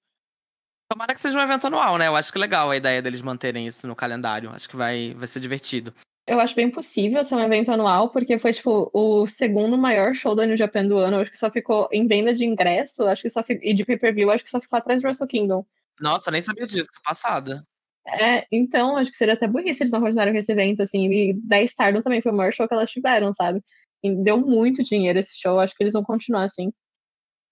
Tomara que seja um evento anual, né? Eu acho que é legal a ideia deles manterem isso no calendário. Acho que vai, vai ser divertido. Eu acho bem possível ser um evento anual, porque foi, tipo, o segundo maior show da New Japan do ano. Eu acho que só ficou em venda de ingresso, acho que só fico, e de pay-per-view, acho que só ficou atrás do Wrestle Kingdom. Nossa, nem sabia disso, passada. É, então, acho que seria até burrice eles não continuaram com esse evento, assim. E da Stardom também foi o maior show que elas tiveram, sabe? E deu muito dinheiro esse show, acho que eles vão continuar assim.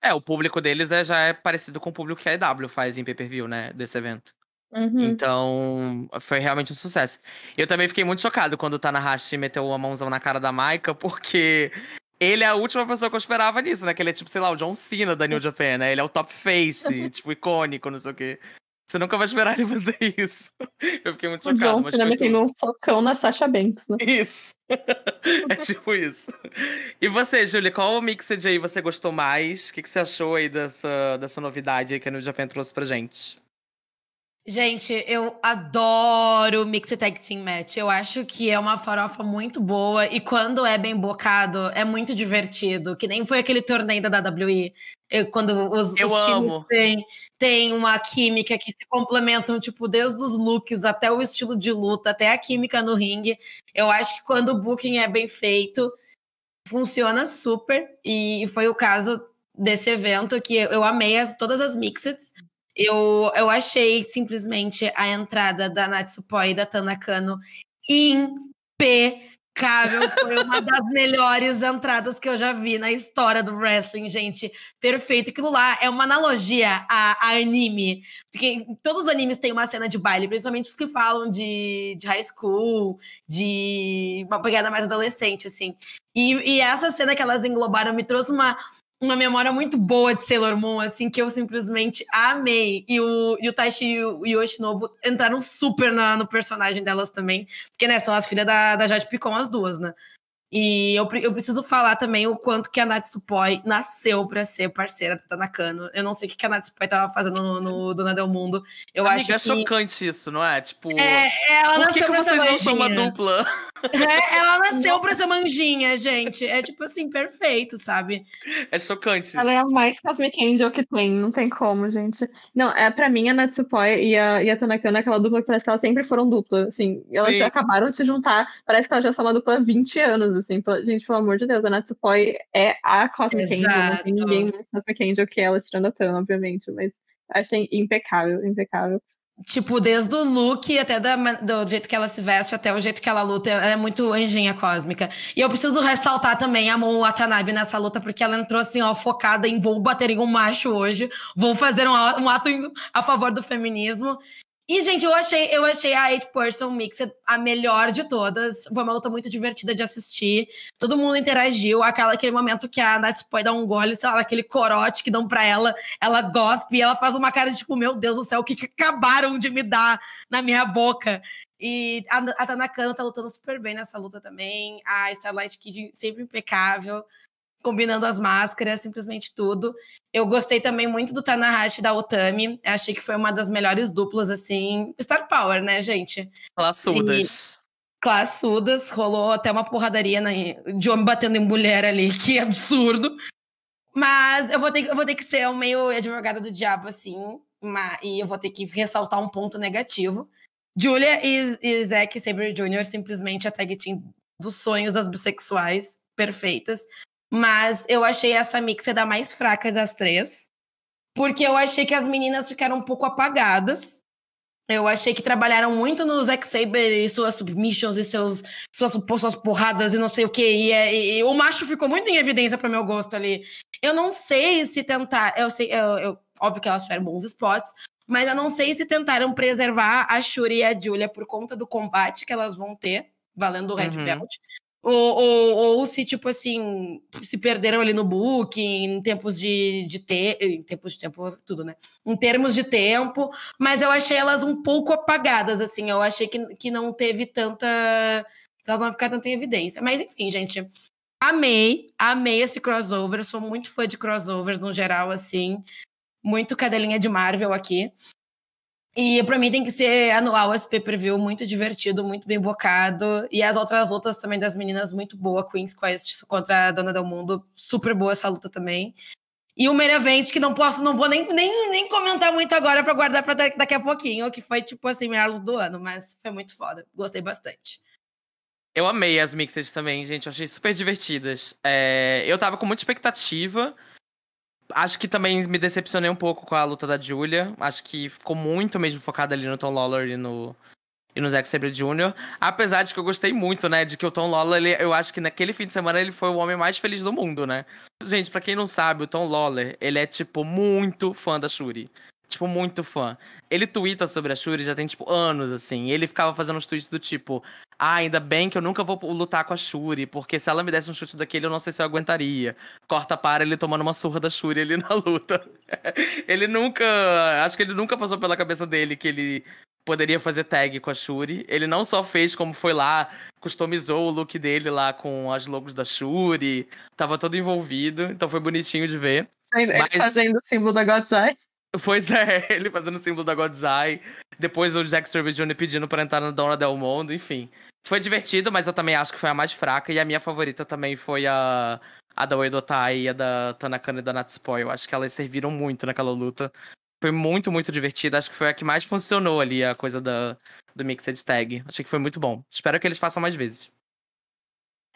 É, o público deles é, já é parecido com o público que a EW faz em pay-per-view, né? Desse evento. Uhum. Então, foi realmente um sucesso. Eu também fiquei muito chocado quando o Tanahashi meteu a mãozão na cara da Maika, porque ele é a última pessoa que eu esperava nisso, né? Que ele é tipo, sei lá, o John Cena da New *laughs* Japan, né? Ele é o top face, tipo, icônico, não sei o quê. Você nunca vai esperar *laughs* ele fazer isso. Eu fiquei muito chocado. O John Cena metendo um socão na Sasha Banks, né? Isso. *laughs* é tipo isso. E você, Júlia, qual mixed aí você gostou mais? O que, que você achou aí dessa, dessa novidade aí que a New Japan trouxe pra gente? Gente, eu adoro Mixed Tag Team Match. Eu acho que é uma farofa muito boa e quando é bem bocado, é muito divertido. Que nem foi aquele torneio da WWE. Eu, quando os, os times têm, têm uma química que se complementam, tipo, desde os looks até o estilo de luta, até a química no ringue. Eu acho que quando o booking é bem feito, funciona super. E foi o caso desse evento que eu amei as, todas as mixeds. Eu, eu achei simplesmente a entrada da Natsupoi e da Tanakano impecável. Foi uma das *laughs* melhores entradas que eu já vi na história do wrestling, gente. Perfeito. Aquilo lá é uma analogia a, a anime. Porque todos os animes têm uma cena de baile, principalmente os que falam de, de high school, de uma pegada mais adolescente, assim. E, e essa cena que elas englobaram me trouxe uma uma memória muito boa de Sailor Moon, assim, que eu simplesmente amei. E o, e o Taishi e o Yoshinobu entraram super na, no personagem delas também. Porque, né, são as filhas da, da Jade Picon, as duas, né? E eu, eu preciso falar também o quanto que a Natsupoi nasceu para ser parceira da Tanakano. Eu não sei o que a Natsupoi tava fazendo no, no Dona Del Mundo. Eu Amiga, acho é que... chocante isso, não é? Tipo, é, ela por que, que vocês não são uma dupla? *laughs* É, ela nasceu pra ser manjinha, gente. É tipo assim, perfeito, sabe? É chocante. Ela é a mais Cosmic Angel que tem, não tem como, gente. Não, é, pra mim a Natsupoi e a, e a Tanakano é aquela dupla que parece que elas sempre foram dupla, assim. Elas acabaram de se juntar, parece que elas já são uma dupla há 20 anos, assim. Gente, pelo amor de Deus, a Natsupoi é a Cosmic Exato. Angel, não tem ninguém mais Cosmic Angel que ela, tirando a Tana, obviamente, mas achei impecável, impecável. Tipo, desde o look até da, do jeito que ela se veste, até o jeito que ela luta, ela é muito anjinha cósmica. E eu preciso ressaltar também a Mon Watanabe nessa luta, porque ela entrou assim, ó, focada em vou bater em um macho hoje, vou fazer um, um ato a favor do feminismo. E, gente, eu achei, eu achei a Eight Person Mixed a melhor de todas. Foi uma luta muito divertida de assistir. Todo mundo interagiu. Aquela, aquele momento que a Nath pode dar um gole, sei lá, aquele corote que dão pra ela. Ela gospe e ela faz uma cara de tipo, meu Deus do céu, o que, que acabaram de me dar na minha boca? E a, a Tanakano tá lutando super bem nessa luta também. A Starlight Kid sempre impecável combinando as máscaras, simplesmente tudo. Eu gostei também muito do Tanahashi da Otami. Achei que foi uma das melhores duplas, assim. Star Power, né, gente? Classudas. E classudas. Rolou até uma porradaria na, de homem batendo em mulher ali, *laughs* que absurdo. Mas eu vou ter, eu vou ter que ser um meio advogada do diabo, assim. Mas, e eu vou ter que ressaltar um ponto negativo. Julia e, e Zack Sabre Jr. simplesmente a tag team dos sonhos das bissexuais perfeitas. Mas eu achei essa mix da mais fraca das três. Porque eu achei que as meninas ficaram um pouco apagadas. Eu achei que trabalharam muito no Zack Saber e suas submissions e seus, suas, suas porradas e não sei o que. E, e, e, o macho ficou muito em evidência para meu gosto ali. Eu não sei se tentar. Eu sei, eu, eu, óbvio que elas tiveram bons spots, mas eu não sei se tentaram preservar a Shuri e a Julia por conta do combate que elas vão ter, valendo o Red uhum. Belt. Ou, ou, ou, se, tipo assim, se perderam ali no book, em tempos de, de ter. Em tempos de tempo, tudo, né? Em termos de tempo, mas eu achei elas um pouco apagadas, assim. Eu achei que, que não teve tanta. Que elas não ficar tanto em evidência. Mas, enfim, gente. Amei, amei esse crossover. Sou muito fã de crossovers no geral, assim. Muito cadelinha de Marvel aqui. E para mim tem que ser anual esse pay-per-view, muito divertido, muito bem bocado. E as outras lutas também das meninas, muito boa. Queen's Quest contra a Dona do Mundo, super boa essa luta também. E o main event, que não posso, não vou nem, nem, nem comentar muito agora para guardar para daqui a pouquinho, que foi tipo assim, melhor luta do ano, mas foi muito foda. Gostei bastante. Eu amei as mixes também, gente. Eu achei super divertidas. É, eu tava com muita expectativa. Acho que também me decepcionei um pouco com a luta da Julia. Acho que ficou muito mesmo focada ali no Tom Lawler e no, e no Zack Sabre Jr. Apesar de que eu gostei muito, né? De que o Tom Lawler, ele, eu acho que naquele fim de semana ele foi o homem mais feliz do mundo, né? Gente, para quem não sabe, o Tom Lawler, ele é, tipo, muito fã da Shuri. Tipo, muito fã. Ele twitta sobre a Shuri já tem, tipo, anos, assim. ele ficava fazendo uns tweets do tipo: Ah, ainda bem que eu nunca vou lutar com a Shuri, porque se ela me desse um chute daquele, eu não sei se eu aguentaria. Corta para ele tomando uma surra da Shuri ali *laughs* na luta. ele nunca. Acho que ele nunca passou pela cabeça dele que ele poderia fazer tag com a Shuri. Ele não só fez como foi lá, customizou o look dele lá com as logos da Shuri. Tava todo envolvido, então foi bonitinho de ver. Ele Mas... fazendo o símbolo da Eyes. Pois é, *laughs* ele fazendo o símbolo da Godzai. Depois o Jack Kirby Jr. pedindo pra entrar na Dona Del Mundo, enfim. Foi divertido, mas eu também acho que foi a mais fraca. E a minha favorita também foi a, a da Uedotai e a da Tanakana e da Natsupoi. Eu acho que elas serviram muito naquela luta. Foi muito, muito divertida. Acho que foi a que mais funcionou ali, a coisa da, do Mixed Tag. Achei que foi muito bom. Espero que eles façam mais vezes.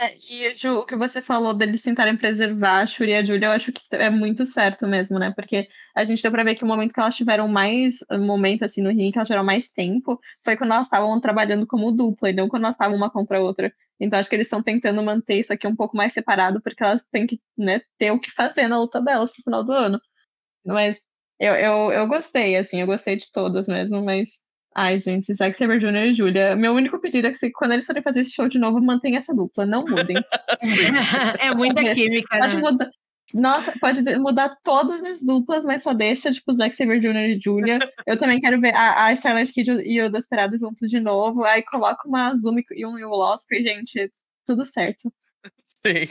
É, e Ju, o que você falou deles tentarem preservar a Shuri e a Julia, eu acho que é muito certo mesmo, né? Porque a gente deu pra ver que o momento que elas tiveram mais momento assim no ringue, que elas tiveram mais tempo, foi quando elas estavam trabalhando como dupla, e não quando elas estavam uma contra a outra. Então acho que eles estão tentando manter isso aqui um pouco mais separado, porque elas têm que né, ter o que fazer na luta delas pro final do ano. Mas eu, eu, eu gostei, assim, eu gostei de todas mesmo, mas Ai, gente, Zack Saber Jr. e Julia. Meu único pedido é que quando eles forem fazer esse show de novo, mantenha essa dupla, não mudem. *laughs* é muita química, pode né? Mudar, nossa, pode mudar todas as duplas, mas só deixa, tipo, Zack Saber Jr. e Julia. Eu também quero ver a, a Starlight Kid e o Desperado juntos de novo. Aí coloca uma Azumi e um Will Osprey, gente, tudo certo. Sim.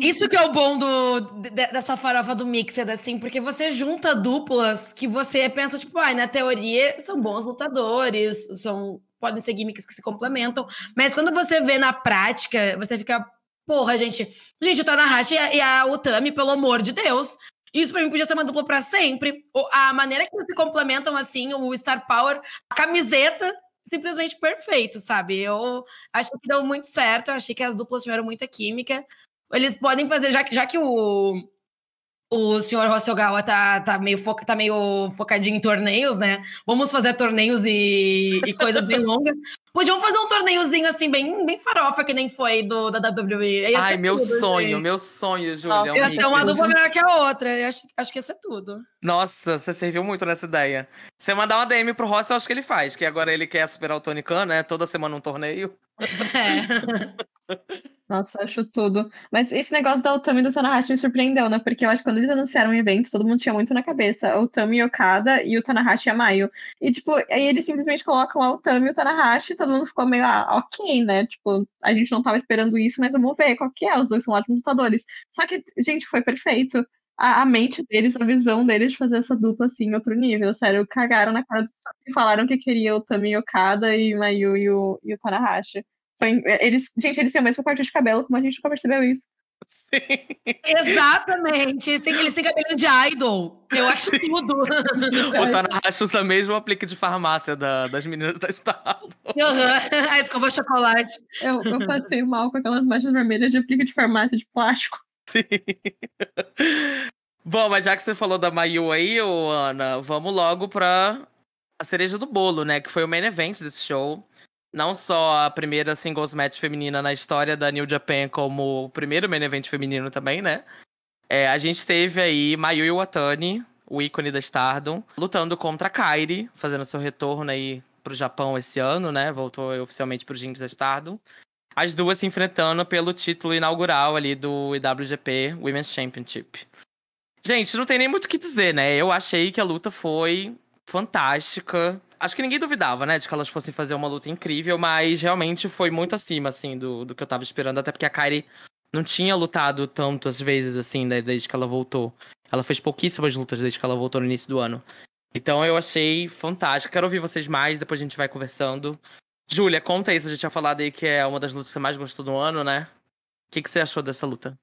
Isso que é o bom do, dessa farofa do Mixed, assim, porque você junta duplas que você pensa, tipo, ah, na teoria são bons lutadores, são, podem ser gimmicks que se complementam, mas quando você vê na prática, você fica, porra, gente, gente, o Tanahashi e a, e a Utami, pelo amor de Deus, isso pra mim podia ser uma dupla para sempre. A maneira que eles se complementam, assim, o Star Power, a camiseta simplesmente perfeito, sabe? Eu acho que deu muito certo, achei que as duplas tiveram muita química. Eles podem fazer, já que, já que o, o senhor Hosogawa tá, tá, meio foca, tá meio focadinho em torneios, né? Vamos fazer torneios e, e coisas bem *laughs* longas. Podiam fazer um torneiozinho assim, bem, bem farofa, que nem foi do, da WWE. Ai, meu tudo, sonho, gente. meu sonho, Júlia. Ia ser uma dupla melhor que a outra. Eu acho, acho que ia ser tudo. Nossa, você serviu muito nessa ideia. Você mandar uma DM pro Ross, eu acho que ele faz, que agora ele quer superar o Tony Khan, né? Toda semana um torneio. É. *laughs* Nossa, acho tudo. Mas esse negócio da Otami e do Tanahashi me surpreendeu, né? Porque eu acho que quando eles anunciaram o evento, todo mundo tinha muito na cabeça. O Otami Okada e o Tanahashi Amayo. E, tipo, aí eles simplesmente colocam a Otami e o Tanahashi e todo mundo ficou meio, ah, ok, né? Tipo, a gente não tava esperando isso, mas vamos ver qual que é. Os dois são ótimos lutadores. Só que, gente, foi perfeito. A, a, mente deles, a visão deles de fazer essa dupla assim, em outro nível. Sério, cagaram na cara do e falaram que queria o Tami Okada e Mayu e o, e o Tanahashi. Foi, eles, gente, eles têm o mesmo corte de cabelo, como a gente nunca percebeu isso. Sim. Exatamente. Eles têm cabelo de idol. Eu acho tudo. *laughs* o Tanahashi usa mesmo o aplique de farmácia da, das meninas da Estado. Uhum. A escova chocolate. Eu, eu passei mal com aquelas manchas vermelhas de aplique de farmácia de plástico. Sim. Bom, mas já que você falou da Mayu aí, ô Ana, vamos logo pra a cereja do bolo, né? Que foi o main event desse show. Não só a primeira singles match feminina na história da New Japan, como o primeiro main event feminino também, né? É, a gente teve aí Mayu Iwatani, o ícone da Stardom, lutando contra a Kairi, fazendo seu retorno aí pro Japão esse ano, né? Voltou oficialmente pro Jinx da Stardom. As duas se enfrentando pelo título inaugural ali do IWGP Women's Championship. Gente, não tem nem muito o que dizer, né? Eu achei que a luta foi fantástica. Acho que ninguém duvidava, né, de que elas fossem fazer uma luta incrível, mas realmente foi muito acima, assim, do, do que eu tava esperando, até porque a Kairi não tinha lutado tantas vezes, assim, desde que ela voltou. Ela fez pouquíssimas lutas desde que ela voltou no início do ano. Então eu achei fantástico. Quero ouvir vocês mais, depois a gente vai conversando. Júlia, conta aí, você já tinha falado aí que é uma das lutas que você mais gostou do ano, né? O que, que você achou dessa luta?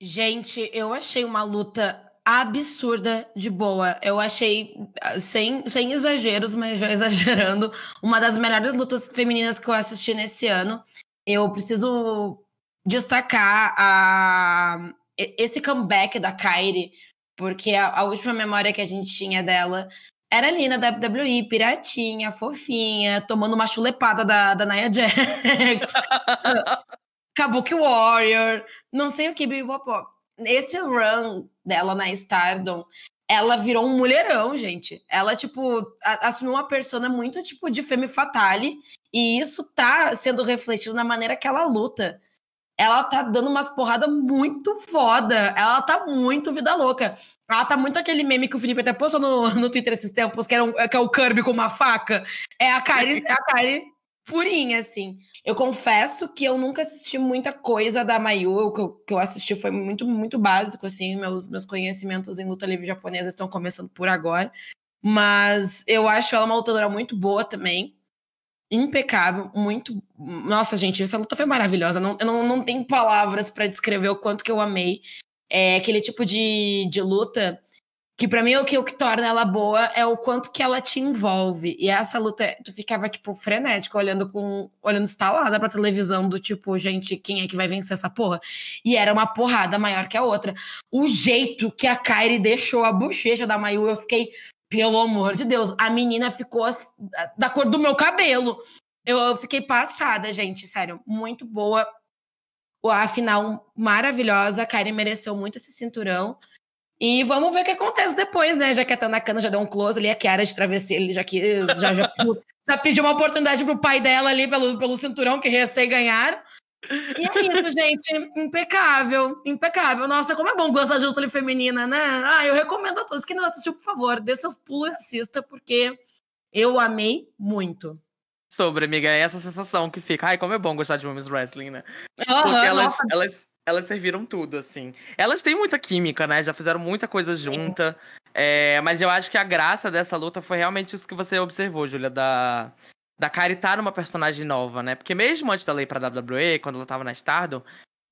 Gente, eu achei uma luta absurda de boa. Eu achei, sem, sem exageros, mas já *laughs* exagerando, uma das melhores lutas femininas que eu assisti nesse ano. Eu preciso destacar a, esse comeback da Kairi, porque a, a última memória que a gente tinha dela era ali na WWE, piratinha, fofinha, tomando uma chulepada da, da Nia Jax. *laughs* Kabuki Warrior, não sei o que, bibopó. Esse run dela na Stardom, ela virou um mulherão, gente. Ela, tipo, assumiu uma persona muito, tipo, de femme fatale. E isso tá sendo refletido na maneira que ela luta. Ela tá dando umas porradas muito foda. Ela tá muito vida louca. Ela tá muito aquele meme que o Felipe até postou no, no Twitter esses tempos, que, era um, que é o Kirby com uma faca. É a Kari, é a Kari purinha, assim. Eu confesso que eu nunca assisti muita coisa da Mayu. O que eu, que eu assisti foi muito, muito básico, assim. Meus, meus conhecimentos em luta livre japonesa estão começando por agora. Mas eu acho ela uma lutadora muito boa também. Impecável, muito. Nossa, gente, essa luta foi maravilhosa. Não, eu não, não tenho palavras para descrever o quanto que eu amei. É aquele tipo de, de luta que para mim o que, o que torna ela boa é o quanto que ela te envolve. E essa luta, tu ficava, tipo, frenético, olhando com. olhando instalada pra televisão, do tipo, gente, quem é que vai vencer essa porra? E era uma porrada maior que a outra. O jeito que a Kairi deixou a bochecha da Mayu, eu fiquei, pelo amor de Deus, a menina ficou da cor do meu cabelo. Eu, eu fiquei passada, gente, sério, muito boa. A final maravilhosa, a Kairi mereceu muito esse cinturão. E vamos ver o que acontece depois, né? Já que a Tanakana já deu um close ali, a Kiara de travesseiro, ele já quis, já, já, já pediu uma oportunidade pro pai dela ali pelo, pelo cinturão que recém ganharam. E é isso, gente. Impecável, impecável. Nossa, como é bom gostar de luta feminina, né? Ah, eu recomendo a todos que não assistiu, por favor, dê seus pulos e assista, porque eu amei muito. Sobre, amiga, é essa sensação que fica. Ai, como é bom gostar de Women's Wrestling, né? Uhum, porque elas, elas elas serviram tudo, assim. Elas têm muita química, né? Já fizeram muita coisa junta. É, mas eu acho que a graça dessa luta foi realmente isso que você observou, Júlia, da, da Kari estar tá numa personagem nova, né? Porque mesmo antes dela ir pra WWE, quando ela tava na Stardom,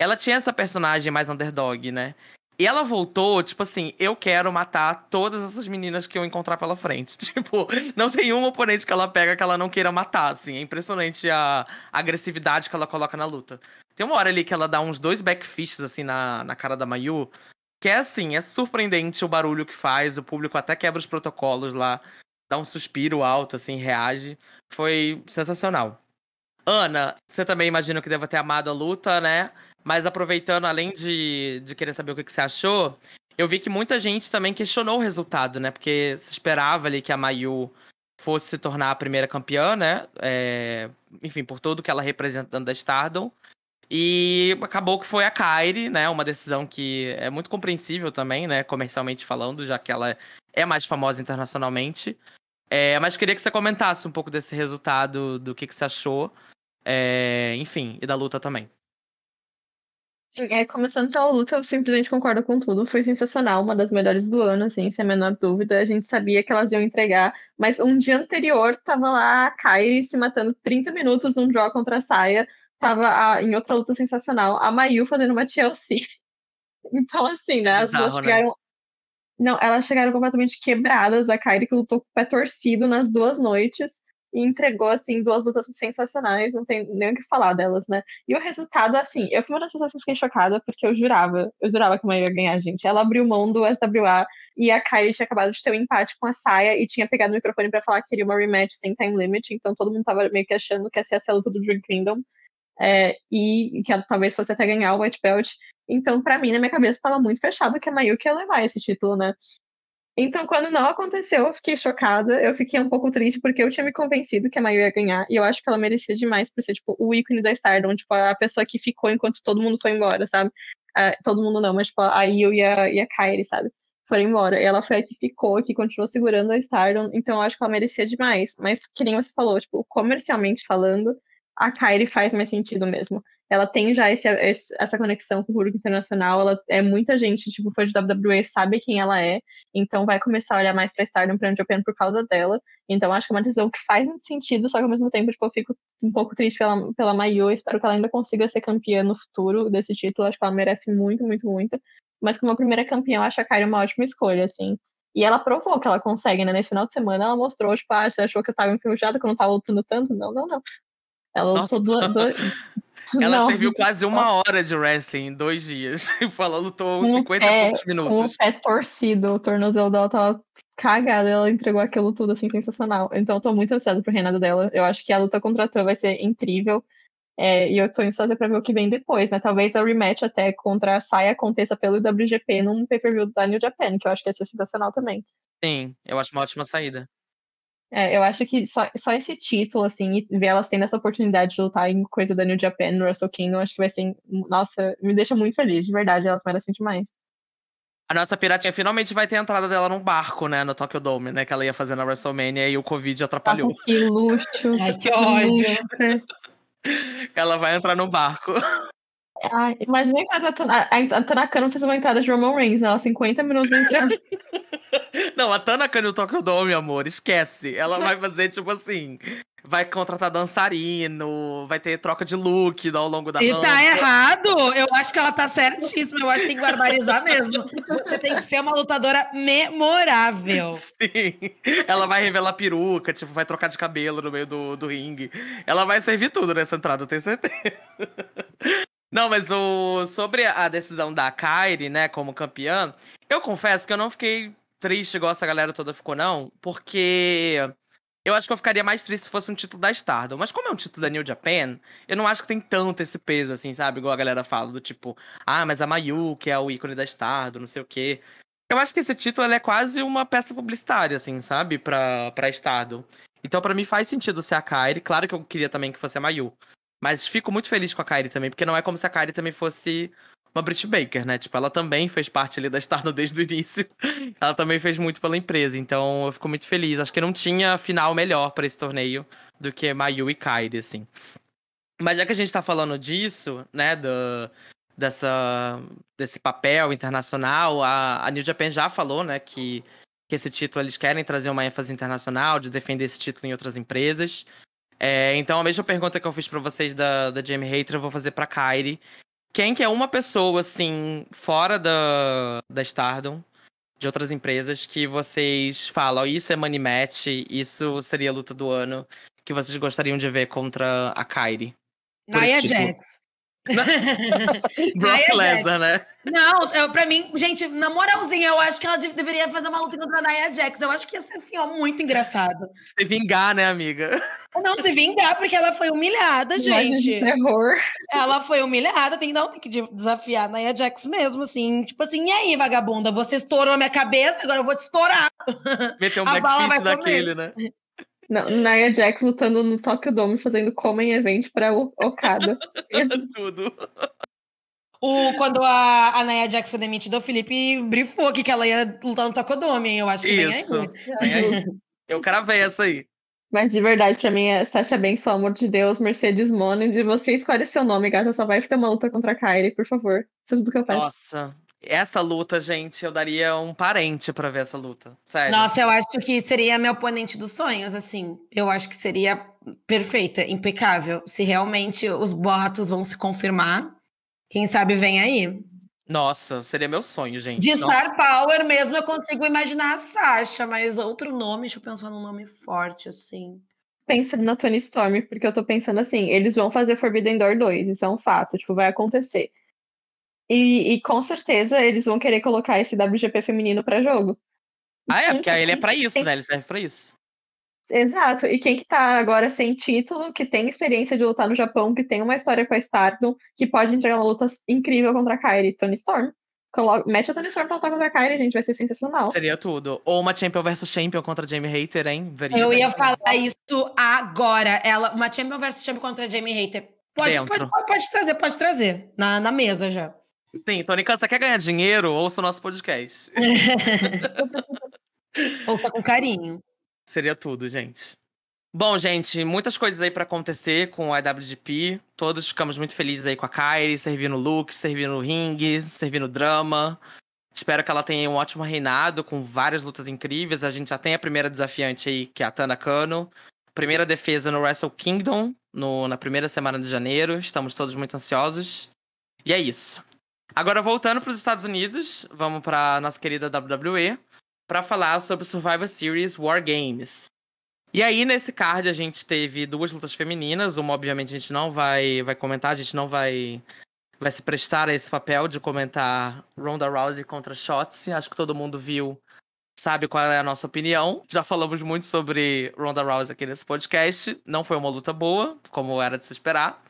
ela tinha essa personagem mais underdog, né? E ela voltou, tipo assim, eu quero matar todas essas meninas que eu encontrar pela frente. *laughs* Tipo, não tem um oponente que ela pega que ela não queira matar, assim. É impressionante a, agressividade que ela coloca na luta. Tem uma hora ali que ela dá uns dois backfishes, assim, na, na cara da Mayu. Que é assim, é surpreendente o barulho que faz. O público até quebra os protocolos lá. Dá um suspiro alto, assim, reage. Foi sensacional. Ana, você também imagina que deva ter amado a luta, né? Mas aproveitando, além de, de querer saber o que, que você achou, eu vi que muita gente também questionou o resultado, né? Porque se esperava ali que a Mayu fosse se tornar a primeira campeã, né? É, enfim, por tudo que ela representando da Stardom. E acabou que foi a Kairi, né? Uma decisão que é muito compreensível também, né? Comercialmente falando, já que ela é mais famosa internacionalmente. É, mas queria que você comentasse um pouco desse resultado, do que, que você achou. É, enfim, e da luta também. É, começando pela luta, eu simplesmente concordo com tudo. Foi sensacional, uma das melhores do ano, assim, sem a menor dúvida. A gente sabia que elas iam entregar, mas um dia anterior tava lá a Kairi se matando 30 minutos num draw contra a Saia tava a, em outra luta sensacional, a Mayu fazendo uma TLC. *laughs* Então, assim, né? As duas né? chegaram. Né? Não, elas chegaram completamente quebradas. A Kairi que lutou com o pé torcido nas duas noites. E entregou, assim, duas lutas sensacionais, não tem nem o que falar delas, né? E o resultado, assim, eu fui uma das pessoas que fiquei chocada, porque eu jurava, eu jurava que a Maia ia ganhar, gente. Ela abriu mão do SWA e a Kylie tinha acabado de ter um empate com a Saia e tinha pegado o microfone para falar que queria uma rematch sem time limit, então todo mundo tava meio que achando que essa ia ser a luta do Dream Kingdom. É, e que ela talvez fosse até ganhar o White Belt. Então, para mim, na minha cabeça, estava muito fechado que a Mayuki ia levar esse título, né? Então, quando não aconteceu, eu fiquei chocada. Eu fiquei um pouco triste porque eu tinha me convencido que a Mayu ia ganhar. E eu acho que ela merecia demais por ser, tipo, o ícone da Stardom. Tipo, a pessoa que ficou enquanto todo mundo foi embora, sabe? Uh, todo mundo não, mas, tipo, a Io e a, e a Kairi, sabe? Foram embora. E ela foi a que ficou, que continuou segurando a Stardom. Então, eu acho que ela merecia demais. Mas, que nem você falou, tipo, comercialmente falando, a Kairi faz mais sentido mesmo ela tem já esse, essa conexão com o público internacional. Ela é muita gente, tipo, fã de WWE, sabe quem ela é, então vai começar a olhar mais pra Stardom pra Japan por causa dela. Então acho que é uma decisão que faz muito sentido, só que ao mesmo tempo, tipo, eu fico um pouco triste pela, pela Mayu. Espero que ela ainda consiga ser campeã no futuro desse título. Acho que ela merece muito, muito, muito. Mas como a primeira campeã, eu acho a Kairi uma ótima escolha, assim. E ela provou que ela consegue, né? Nesse final de semana, ela mostrou, tipo, ah, você achou que eu tava enferrujada, que eu não tava lutando tanto? Não, não, não. Ela lutou *laughs* Ela não. serviu quase uma hora de wrestling em dois dias. *laughs* Ela lutou um 50 pé, e poucos minutos. Um pé torcido, o tornozelo dela tava cagado. Ela entregou aquilo tudo assim, sensacional. Então eu tô muito ansiosa pro reinado dela. Eu acho que a luta contra a Tan vai ser incrível. É, e eu tô ansiosa pra ver o que vem depois, né? Talvez a rematch até contra a Sai aconteça pelo WGP num pay-per-view da New Japan, que eu acho que ia ser sensacional também. Sim, eu acho uma ótima saída. É, eu acho que só, só esse título, assim, e ver elas tendo essa oportunidade de lutar em coisa da New Japan no Wrestle Kingdom, acho que vai ser. Nossa, me deixa muito feliz, de verdade, elas merecem demais. A nossa piratinha finalmente vai ter a entrada dela num barco, né, no Tokyo Dome, né, que ela ia fazer na WrestleMania e o Covid atrapalhou. Nossa, que luxo. Ai, que ódio. *laughs* ela vai entrar no barco. Ai, imagina que a Tanaka fez uma entrada de Roman Reigns, né? Ela 50 minutos entrando. *laughs* *laughs* Não, a Tanaka no Tokyo Dome, amor, esquece. Ela vai fazer, tipo assim, vai contratar dançarino, vai ter troca de look ao longo da E tá errado! Eu acho que ela tá certíssima. Eu acho que tem que barbarizar mesmo. Você tem que ser uma lutadora memorável. Sim. Ela vai revelar peruca, tipo, vai trocar de cabelo no meio do, do ringue. Ela vai servir tudo nessa entrada, eu tenho certeza. Não, mas o sobre a decisão da Kairi, né, como campeã, eu confesso que eu não fiquei triste igual essa galera toda ficou, não, porque eu acho que eu ficaria mais triste se fosse um título da Stardom. Mas como é um título da New Japan, eu não acho que tem tanto esse peso, assim, sabe? Igual a galera fala, do tipo, ah, mas a Mayu, que é o ícone da Stardom, não sei o quê. Eu acho que esse título é quase uma peça publicitária, assim, sabe? Pra, pra Stardom. Então, para mim, faz sentido ser a Kairi. Claro que eu queria também que fosse a Mayu. Mas fico muito feliz com a Kyrie também, porque não é como se a Kyrie também fosse uma Brit Baker, né? Tipo, ela também fez parte ali da Stardom desde o início. *laughs* ela também fez muito pela empresa, então eu fico muito feliz. Acho que não tinha final melhor para esse torneio do que Mayu e Kyrie, assim. Mas já que a gente tá falando disso, né, do, dessa, desse papel internacional, a, a New Japan já falou, né, que, que esse título eles querem trazer uma ênfase internacional, de defender esse título em outras empresas. É, então, a mesma pergunta que eu fiz para vocês da, da Jamie Hater, eu vou fazer pra Kyrie. Quem que é uma pessoa, assim, fora da, da Stardom, de outras empresas, que vocês falam, isso é money match, isso seria a luta do ano, que vocês gostariam de ver contra a Kyrie? Nia Jax. *laughs* Brock Lesnar, né? Não, eu, pra mim, gente, na moralzinha, eu acho que ela deveria fazer uma luta contra a Nia Jax. Eu acho que ia ser, assim, ó, muito engraçado. Se vingar, né, amiga? Não, se vingar, porque ela foi humilhada, gente. Terror. Ela foi humilhada, tem que dar tem que desafiar a Nia Jax mesmo, assim. Tipo assim, e aí, vagabunda, você estourou a minha cabeça, agora eu vou te estourar. Meter um backfist daquele, né? Não, Nia Jax lutando no Tokyo Dome, fazendo Common Event pra Okada. *laughs* Tudo. O, quando a, a Nia Jax foi demitida, o Felipe brifou aqui que ela ia lutar no Tokyo Dome, hein? Eu acho que Isso. vem aí. Eu cravei essa aí. Mas de verdade, pra mim, é Sasha Banks, pelo amor de Deus, Mercedes Moned. Você escolhe seu nome, gata. Só vai ter uma luta contra a Kyrie, por favor. Isso é tudo que eu peço. Nossa, essa luta, gente, eu daria um parente para ver essa luta. Sério. Nossa, eu acho que seria meu oponente dos sonhos, assim. Eu acho que seria perfeita, impecável. Se realmente os boatos vão se confirmar, quem sabe vem aí. Nossa, seria meu sonho, gente. De Nossa. Star Power mesmo, eu consigo imaginar a Sasha, mas outro nome, deixa eu pensar num nome forte, assim. pensando na Tony Storm, porque eu tô pensando assim, eles vão fazer Forbidden Door 2, isso é um fato, tipo, vai acontecer. E, e com certeza eles vão querer colocar esse WGP feminino pra jogo. Ah, é, porque ele é pra isso, né? Ele serve pra isso. Exato. E quem que tá agora sem título, que tem experiência de lutar no Japão, que tem uma história com a Stardom, que pode entregar uma luta incrível contra a Kairi, Tony Storm. Colo mete a Tony Storm pra lutar contra a Kairi, gente, vai ser sensacional. Seria tudo. Ou uma Champion versus Champion contra Jamie Hater, hein? Veria Eu ia falar isso agora. Ela, uma Champion versus Champion contra Jamie Hater. Pode, pode, pode, pode, trazer, pode trazer. Na, na mesa já. Sim, Tony você quer ganhar dinheiro? Ouça o nosso podcast. *laughs* Ouça com carinho. Seria tudo, gente. Bom, gente, muitas coisas aí para acontecer com o IWGP. Todos ficamos muito felizes aí com a Kairi, servindo look, servindo ring, servindo drama. Espero que ela tenha um ótimo reinado, com várias lutas incríveis. A gente já tem a primeira desafiante aí, que é a Tana Kano. Primeira defesa no Wrestle Kingdom, no, na primeira semana de janeiro. Estamos todos muito ansiosos. E é isso. Agora, voltando para os Estados Unidos, vamos para nossa querida WWE para falar sobre Survivor Series War Games. E aí, nesse card, a gente teve duas lutas femininas. Uma, obviamente, a gente não vai, vai comentar, a gente não vai, vai se prestar a esse papel de comentar Ronda Rousey contra Shotzi. Acho que todo mundo viu, sabe qual é a nossa opinião. Já falamos muito sobre Ronda Rousey aqui nesse podcast. Não foi uma luta boa, como era de se esperar.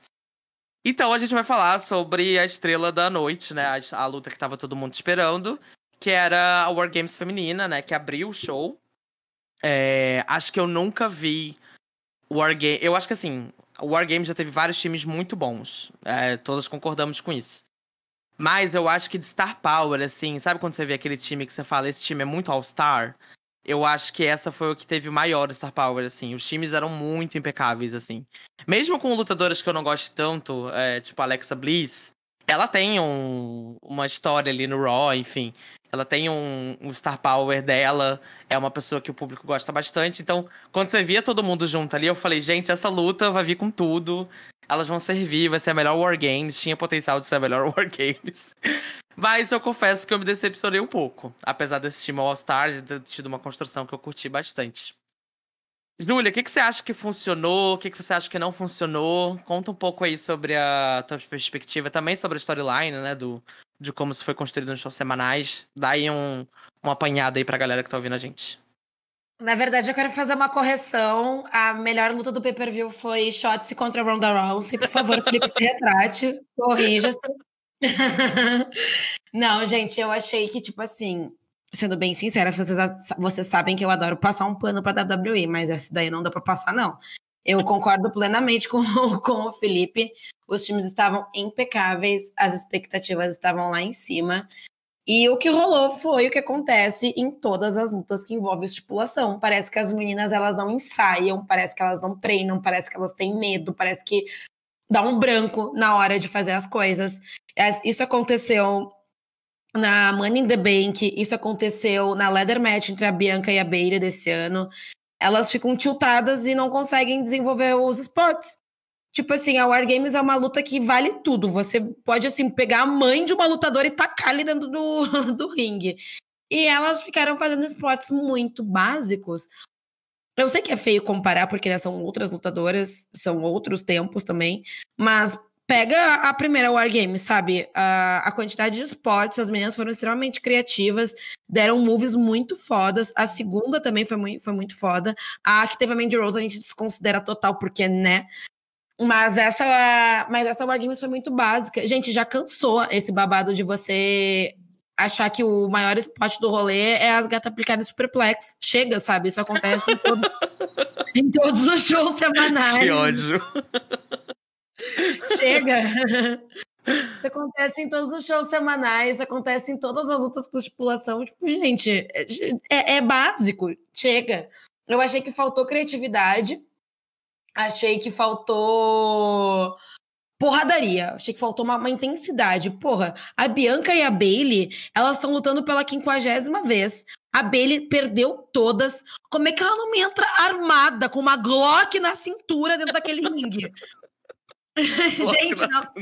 Então, a gente vai falar sobre a estrela da noite, né? A, a luta que tava todo mundo esperando, que era a War Games feminina, né? Que abriu o show. É, acho que eu nunca vi Wargame. Eu acho que assim, o Wargame já teve vários times muito bons. É, todos concordamos com isso. Mas eu acho que de Star Power, assim, sabe quando você vê aquele time que você fala, esse time é muito All-Star? Eu acho que essa foi o que teve o maior Star Power, assim. Os times eram muito impecáveis, assim. Mesmo com lutadoras que eu não gosto tanto, é, tipo Alexa Bliss, ela tem um, uma história ali no Raw, enfim. Ela tem um, um, star power dela, é uma pessoa que o público gosta bastante. Então, quando você via todo mundo junto ali, eu falei, gente, essa luta vai vir com tudo. Elas vão servir, vai ser a melhor War Games. Tinha potencial de ser a melhor *laughs* War Games. Mas eu confesso que eu me decepcionei um pouco. Apesar desse time All Stars e ter tido uma construção que eu curti bastante. Júlia, o que, que você acha que funcionou? O que, que você acha que não funcionou? Conta um pouco aí sobre a tua perspectiva, também sobre a storyline, né? Do, de como isso foi construído nos shows semanais. Dá aí um, um apanhado aí pra galera que tá ouvindo a gente. Na verdade, eu quero fazer uma correção. A melhor luta do pay-per-view foi Shotzi contra Ronda Rousey. Por favor, *laughs* Felipe, se retrate. Corrija-se. *laughs* Não, gente, eu achei que, tipo assim, sendo bem sincera, vocês, vocês sabem que eu adoro passar um pano pra WWE, mas essa daí não dá pra passar, não. Eu concordo plenamente com, com o Felipe. Os times estavam impecáveis, as expectativas estavam lá em cima. E o que rolou foi o que acontece em todas as lutas que envolvem estipulação. Parece que as meninas elas não ensaiam, parece que elas não treinam, parece que elas têm medo, parece que dá um branco na hora de fazer as coisas. Isso aconteceu na Money in the Bank, isso aconteceu na Leather Match entre a Bianca e a Beira desse ano elas ficam tiltadas e não conseguem desenvolver os esportes. Tipo assim, a War Games é uma luta que vale tudo. Você pode, assim, pegar a mãe de uma lutadora e tacar ali dentro do, *laughs* do ringue. E elas ficaram fazendo esportes muito básicos. Eu sei que é feio comparar, porque né, são outras lutadoras, são outros tempos também, mas pega a primeira Wargame, sabe? A, a quantidade de spots, as meninas foram extremamente criativas, deram moves muito fodas. A segunda também foi muito, foi muito foda. A que teve a Mandy Rose a gente desconsidera total, porque, né? Mas essa, mas essa Wargames foi muito básica. Gente, já cansou esse babado de você achar que o maior spot do rolê é as gatas aplicarem superplex. Chega, sabe? Isso acontece em, todo, *laughs* em todos os shows semanais. Que ódio. Chega! Isso acontece em todos os shows semanais, isso acontece em todas as outras com estipulação. Tipo, gente, é, é, básico, chega. Eu achei que faltou criatividade, achei que faltou porradaria, achei que faltou uma, uma intensidade. Porra, a Bianca e a Bailey, elas estão lutando pela quinquagésima vez. A Bailey perdeu todas. Como é que ela não entra armada com uma Glock na cintura dentro daquele ringue? *laughs* gente, na...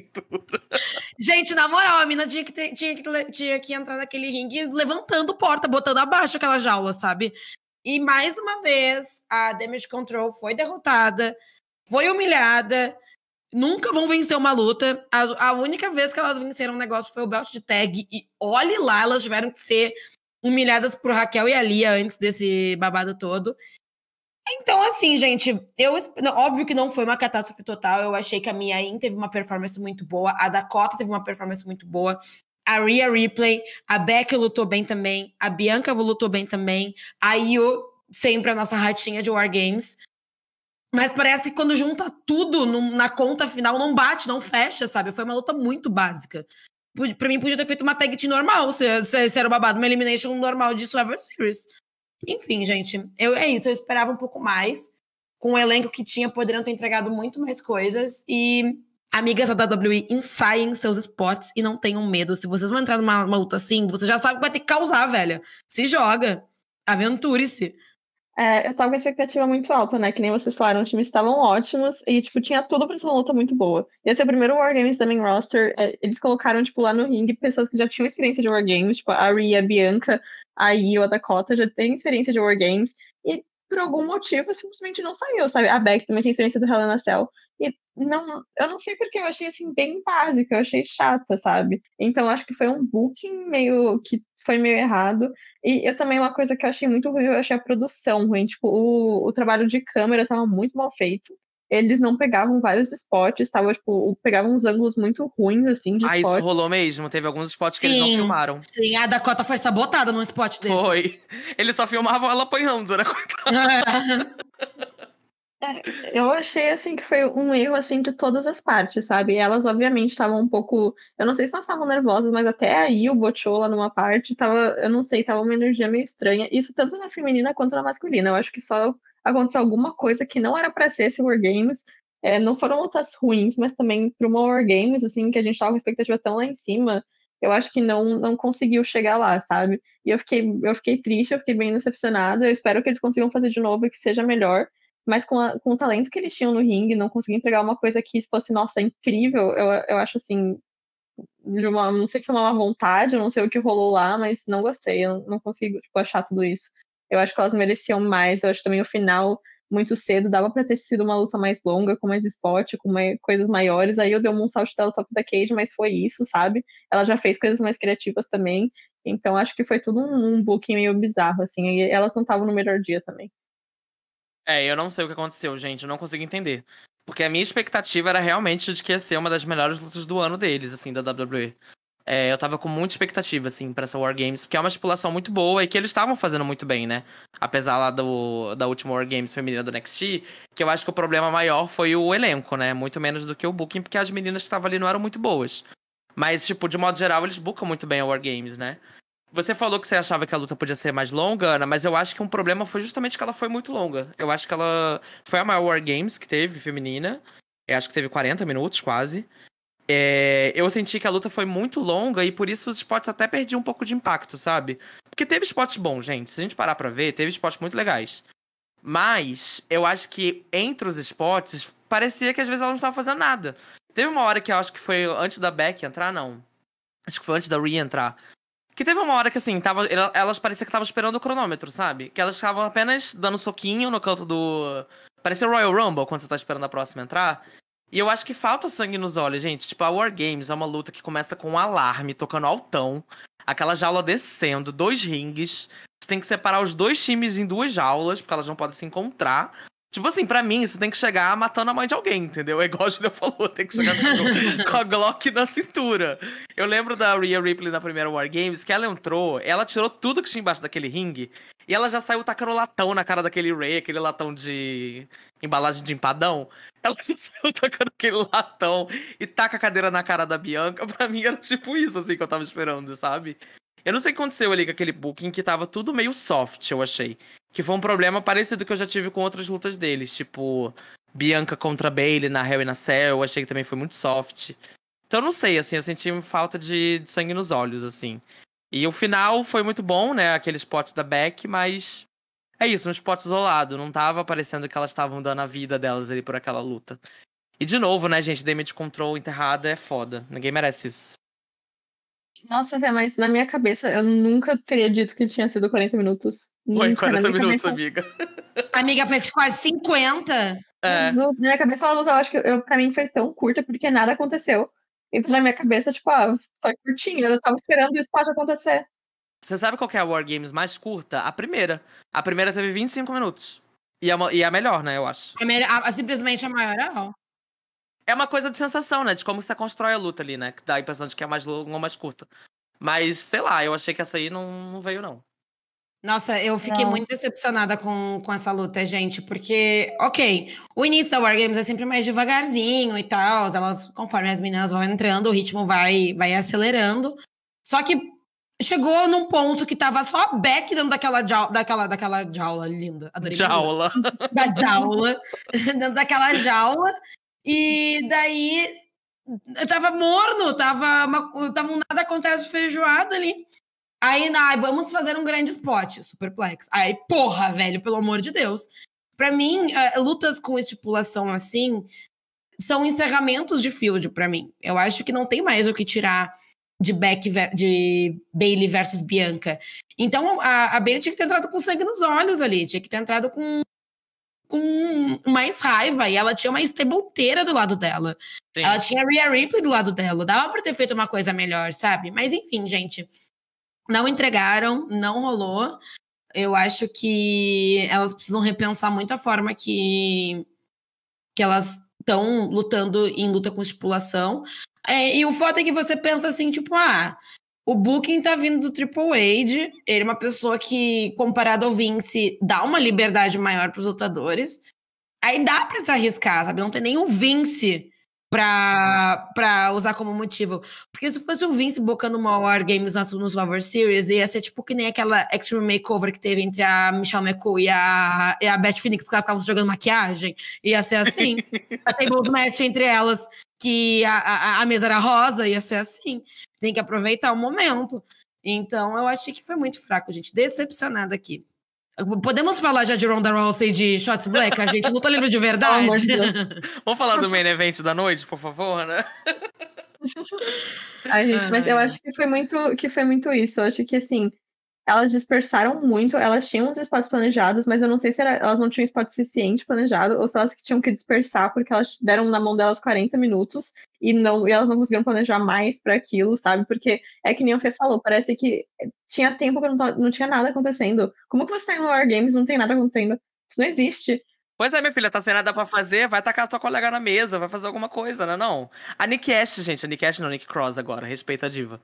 gente, na moral, a mina tinha que, ter, tinha, que, tinha que entrar naquele ringue levantando porta, botando abaixo aquela jaula, sabe? E mais uma vez, a Damage Control foi derrotada, foi humilhada, nunca vão vencer uma luta. A, a, única vez que elas venceram um negócio foi o belt de tag. E olhe lá, elas tiveram que ser humilhadas por Raquel e a Lia antes desse babado todo. Então, assim, gente, eu óbvio que não foi uma catástrofe total. Eu achei que a Mia In teve uma performance muito boa, a Dakota teve uma performance muito boa, a Rhea Ripley, a Becky lutou bem também, a Bianca lutou bem também, a Io, sempre a nossa ratinha de War Games. Mas parece que quando junta tudo na conta final, não bate, não fecha, sabe? Foi uma luta muito básica. Pra mim, podia ter feito uma tag team normal, se, se, se era babado, uma elimination normal de Survivor Series. Enfim, gente, eu, é isso. Eu esperava um pouco mais. Com o elenco que tinha, poderiam ter entregado muito mais coisas. E amigas da WWE, ensaiem seus spots e não tenham medo. Se vocês vão entrar numa, numa luta assim, você já sabe que vai ter que causar, velha. Se joga. Aventure-se. É, eu tava com a expectativa muito alta, né? Que nem vocês falaram, os times estavam ótimos e, tipo, tinha tudo pra ser uma luta muito boa. Esse é o primeiro Wargames da main roster. É, eles colocaram, tipo, lá no ringue pessoas que já tinham experiência de Wargames, tipo, a Rhea, a Bianca, a Io, a Dakota já tem experiência de Wargames. E, por algum motivo, simplesmente não saiu, sabe? A Beck também tem experiência do Hell in a Cell. E não, eu não sei porque eu achei, assim, bem básica, eu achei chata, sabe? Então, acho que foi um booking meio que foi meio errado. E eu também, uma coisa que eu achei muito ruim, eu achei a produção ruim. Tipo, o, o trabalho de câmera tava muito mal feito. Eles não pegavam vários spots, tava, tipo, pegavam uns ângulos muito ruins, assim, de Ah, spot. isso rolou mesmo. Teve alguns spots que eles não filmaram. Sim, a Dakota foi sabotada num spot desse. Foi. Eles só filmavam ela apanhando, né? É, *laughs* eu achei assim que foi um erro assim de todas as partes, sabe? Elas obviamente estavam um pouco, eu não sei se elas estavam nervosas, mas até aí o Bochou lá numa parte tava, eu não sei, tava uma energia meio estranha. Isso tanto na feminina quanto na masculina. Eu acho que só aconteceu alguma coisa que não era para ser esse War Games. É, não foram lutas ruins, mas também para uma War Games assim que a gente tava com expectativa tão lá em cima, eu acho que não não conseguiu chegar lá, sabe? E eu fiquei eu fiquei triste, eu fiquei bem decepcionada. Eu espero que eles consigam fazer de novo e que seja melhor mas com, a, com o talento que eles tinham no ringue, não conseguir entregar uma coisa que fosse, nossa, incrível, eu, eu acho assim. De uma, não sei se é uma vontade, eu não sei o que rolou lá, mas não gostei, eu não consigo tipo, achar tudo isso. Eu acho que elas mereciam mais, eu acho também o final muito cedo, dava para ter sido uma luta mais longa, com mais spot, com mais, coisas maiores. Aí eu dei um salto dela top da Cage, mas foi isso, sabe? Ela já fez coisas mais criativas também. Então acho que foi tudo um, um booking meio bizarro, assim. E elas não estavam no melhor dia também. É, eu não sei o que aconteceu, gente. Eu não consigo entender. Porque a minha expectativa era realmente de que ia ser uma das melhores lutas do ano deles, assim, da WWE. É, eu tava com muita expectativa, assim, pra essa War Games, porque é uma estipulação muito boa e que eles estavam fazendo muito bem, né? Apesar lá do, da última War Games feminina do NXT, que eu acho que o problema maior foi o elenco, né? Muito menos do que o booking, porque as meninas que estavam ali não eram muito boas. Mas, tipo, de modo geral, eles bookam muito bem a War Games, né? Você falou que você achava que a luta podia ser mais longa, Ana, mas eu acho que um problema foi justamente que ela foi muito longa. Eu acho que ela foi a maior War Games que teve, feminina. Eu acho que teve 40 minutos, quase. É... eu senti que a luta foi muito longa e por isso os spots até perdiam um pouco de impacto, sabe? Porque teve spots bons, gente. Se a gente parar pra ver, teve spots muito legais. Mas eu acho que entre os spots, parecia que às vezes ela não estava fazendo nada. Teve uma hora que eu acho que foi antes da Beck entrar, não. Acho que foi antes da Rhea entrar. Que teve uma hora que, assim, tava, elas pareciam que estavam esperando o cronômetro, sabe? Que elas estavam apenas dando soquinho no canto do. Parecia Royal Rumble quando você tá esperando a próxima entrar. E eu acho que falta sangue nos olhos, gente. Tipo, a War Games é uma luta que começa com um alarme tocando altão, aquela jaula descendo, dois rings. Você tem que separar os dois times em duas jaulas, porque elas não podem se encontrar. Tipo assim, pra mim, você tem que chegar matando a mãe de alguém, entendeu? É igual a Julia falou, tem que chegar com, a Glock na cintura. Eu lembro da Rhea Ripley na primeira War Games, que ela entrou, ela tirou tudo que tinha embaixo daquele ringue, e ela já saiu tacando latão na cara daquele Ray, aquele latão de embalagem de empadão. Ela já saiu tacando aquele latão e taca a cadeira na cara da Bianca. Pra mim era tipo isso, assim, que eu tava esperando, sabe? Eu não sei o que aconteceu ali com aquele booking que tava tudo meio soft, eu achei. Que foi um problema parecido que eu já tive com outras lutas deles. Tipo, Bianca contra Bailey na Hell e na Cell, eu achei que também foi muito soft. Então não sei, assim, eu senti falta de, de sangue nos olhos, assim. E o final foi muito bom, né? Aquele spot da Beck, mas. É isso, um spot isolado. Não tava parecendo que elas estavam dando a vida delas ali por aquela luta. E de novo, né, gente? Damage Control enterrada é foda. Ninguém merece isso. Nossa, mas na minha cabeça eu nunca teria dito que tinha sido 40 minutos. Foi Nunca, na 40 minha minutos, cabeça- amiga. *laughs* Amiga, foi de quase 50. É. Jesus, na minha cabeça, a luta, eu acho que eu, pra mim foi tão curta porque nada aconteceu. Então, na minha cabeça, tipo, ah, foi curtinho. Eu tava esperando isso pode acontecer. Você sabe qual que é a War Games mais curta? A primeira. A primeira teve 25 minutos. E a, e a melhor, né, eu acho. A melhor- a- simplesmente a maior. não. É uma coisa de sensação, né? De como você constrói a luta ali, né? Que dá a impressão de que é mais longa ou mais curta. Mas, sei lá, eu achei que essa aí não, não veio, não. Nossa, eu fiquei Não. muito decepcionada com, com essa luta, gente, porque, ok, o início da War Games é sempre mais devagarzinho e tal, elas, conforme as meninas vão entrando, o ritmo vai, vai acelerando. Só que chegou num ponto que tava só a Beck dentro daquela, jau, daquela, daquela jaula linda. Adorei. Jaula. da jaula, *laughs* dentro daquela jaula, e daí tava morno, tava, uma, tava um nada acontece feijoada ali. Aí, ai, vamos fazer um grande spot, superplex. Aí, porra, velho, pelo amor de Deus. Pra mim, eh, lutas com estipulação assim são encerramentos de field pra mim. Eu acho que não tem mais o que tirar de Beck de Bailey versus Bianca. Então, a, a Bailey tinha que ter entrado com sangue nos olhos ali, tinha que ter entrado com com mais raiva e ela tinha uma estabolteira do lado dela. Sim. Ela tinha a Rhea Ripley do lado dela. Dava pra ter feito uma coisa melhor, sabe? Mas enfim, gente. Não entregaram, não rolou. Eu acho que elas precisam repensar muito a forma que, que elas estão lutando em luta com estipulação. É, e o foda é que você pensa assim, tipo, ah, o Booking tá vindo do Triple H, ele é uma pessoa que, comparado ao Vince, dá uma liberdade maior pros lutadores. Aí dá pra se arriscar, sabe? Não tem nem o Vince pra, pra usar como motivo. Porque se fosse o Vince bocando uma War Games na, no Survivor Series, ia ser tipo que nem aquela Extreme Makeover que teve entre a Michelle McCool e a, e a Beth Phoenix, que elas ficavam jogando maquiagem. Ia ser assim. a *laughs* Tables Match entre elas, que a, a, a mesa era rosa, ia ser assim. Tem que aproveitar o momento. Então, eu achei que foi muito fraco, gente. Decepcionada aqui. Podemos falar já de Ronda Rousey de Shots Black? A gente luta livre de *laughs* verdade. de Deus. *laughs* Vamos falar do main event da noite, por favor, né? Ai, gente, mas eu acho que foi muito, que foi muito isso. Eu acho que assim, elas dispersaram muito, elas tinham uns spots planejados, mas eu não sei se era- elas não tinham spot suficiente planejado, ou se elas que tinham que dispersar, porque elas deram na mão delas 40 minutos e, não, e elas não conseguiram planejar mais para aquilo, sabe? Porque é que nem o Fê falou, parece que tinha tempo que não, não tinha nada acontecendo. Como que você tá em War Games não tem nada acontecendo? Isso não existe. Pois é, minha filha, tá sem nada pra fazer, vai tacar a tua colega na mesa, vai fazer alguma coisa, né? Não. A Nick Ash, gente, a Nick Ash não, a Nick Cross agora, respeita a diva.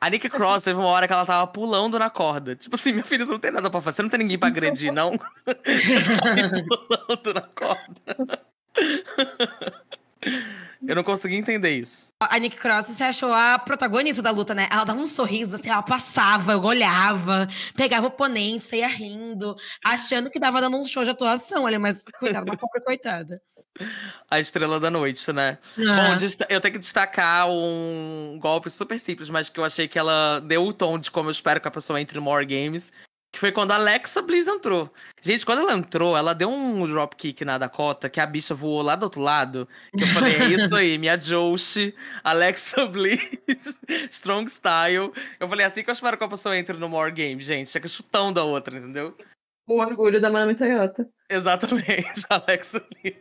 A Nick Cross teve uma hora que ela tava pulando na corda. Tipo assim, minha filha, você não tem nada pra fazer, você não tem ninguém pra agredir, não? *laughs* Você pulando na corda. Eu não consegui entender isso. A Nick Cross se achou a protagonista da luta, né? Ela dava um sorriso, assim, ela passava, olhava, pegava o oponente, saía rindo, achando que dava dando um show de atuação, olha, mas coitada, uma pobre coitada. A estrela da noite, né? Ah. Bom, desta- eu tenho que destacar um golpe super simples, mas que eu achei que ela deu o tom de como eu espero que a pessoa entre no More Games. Que foi quando a Alexa Bliss entrou. Gente, quando ela entrou, ela deu um dropkick na Dakota, que a bicha voou lá do outro lado. Que eu falei, é isso aí, minha Joshi, Alexa *laughs* Bliss, Strong Style. Eu falei, assim que eu espero que a pessoa entre no More Games, gente. Chega chutão da outra, entendeu? O orgulho da Manami Toyota. Exatamente, *laughs* Alexa Bliss.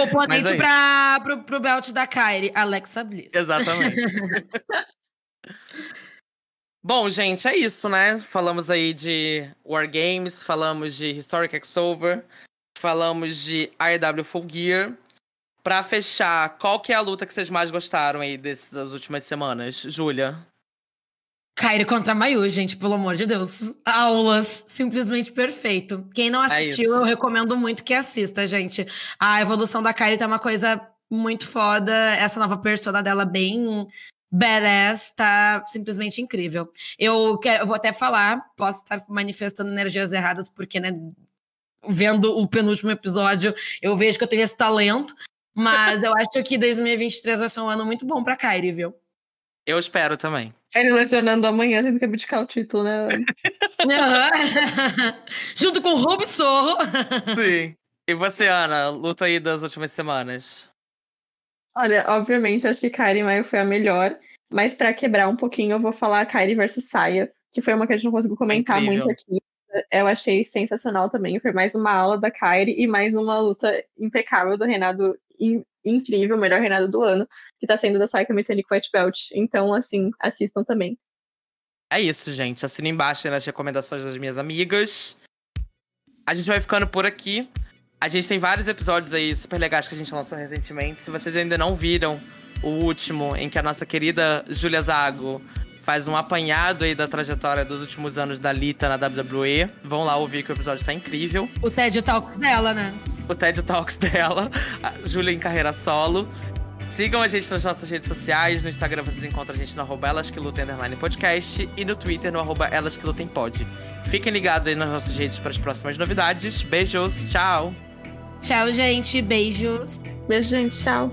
Oponente Mas é pra, pro, pro belt da Kyrie, Alexa Bliss. Exatamente. *laughs* Bom, gente, é isso, né? Falamos aí de War Games, falamos de Historic X-Over, falamos de IW Full Gear. Pra fechar, qual que é a luta que vocês mais gostaram aí desse, das últimas semanas? Júlia? Kyrie contra Mayu, gente, pelo amor de Deus. Aulas, simplesmente perfeito. Quem não assistiu, isso. eu recomendo muito que assista, gente. A evolução da Kyrie tá uma coisa muito foda. Essa nova persona dela, bem badass, tá simplesmente incrível. Eu, quero, eu vou até falar, posso estar manifestando energias erradas, porque, né, vendo o penúltimo episódio, eu vejo que eu tenho esse talento. Mas eu acho que 2023 vai ser um ano muito bom pra Kyrie, viu? Eu espero também. Ele lesionando amanhã, tendo que abdicar o título, né? *laughs* Junto com o Ruby Sorro. Sim. E você, Ana, luta aí das últimas semanas? Olha, obviamente, acho que Kairi Maio foi a melhor. Mas pra quebrar um pouquinho, eu vou falar Kairi versus Saya, que foi uma que a gente não conseguiu comentar Incrível. muito aqui. eu achei sensacional também. Foi mais uma aula da Kairi e mais uma luta impecável do Renato, incrível, o melhor Renato do ano, que tá sendo da Saika Mechanic White Belt. Então, assim, assistam também. É isso, gente. Assina embaixo nas recomendações das minhas amigas. A gente vai ficando por aqui. A gente tem vários episódios aí super legais que a gente lançou recentemente. Se vocês ainda não viram o último, em que a nossa querida Julia Zago faz um apanhado aí da trajetória dos últimos anos da Lita na WWE. Vão lá ouvir que o episódio tá incrível. O TED Talks dela, né? O TED Talks *laughs* dela, a Julia em carreira solo. Sigam a gente nas nossas redes sociais. No Instagram vocês encontram a gente no arroba Elas que Lutem Podcast e no Twitter no arroba Elas que Lutem Pod. Fiquem ligados aí nas nossas redes para as próximas novidades. Beijos, tchau! Tchau, gente. Beijos. Beijo, gente. Tchau.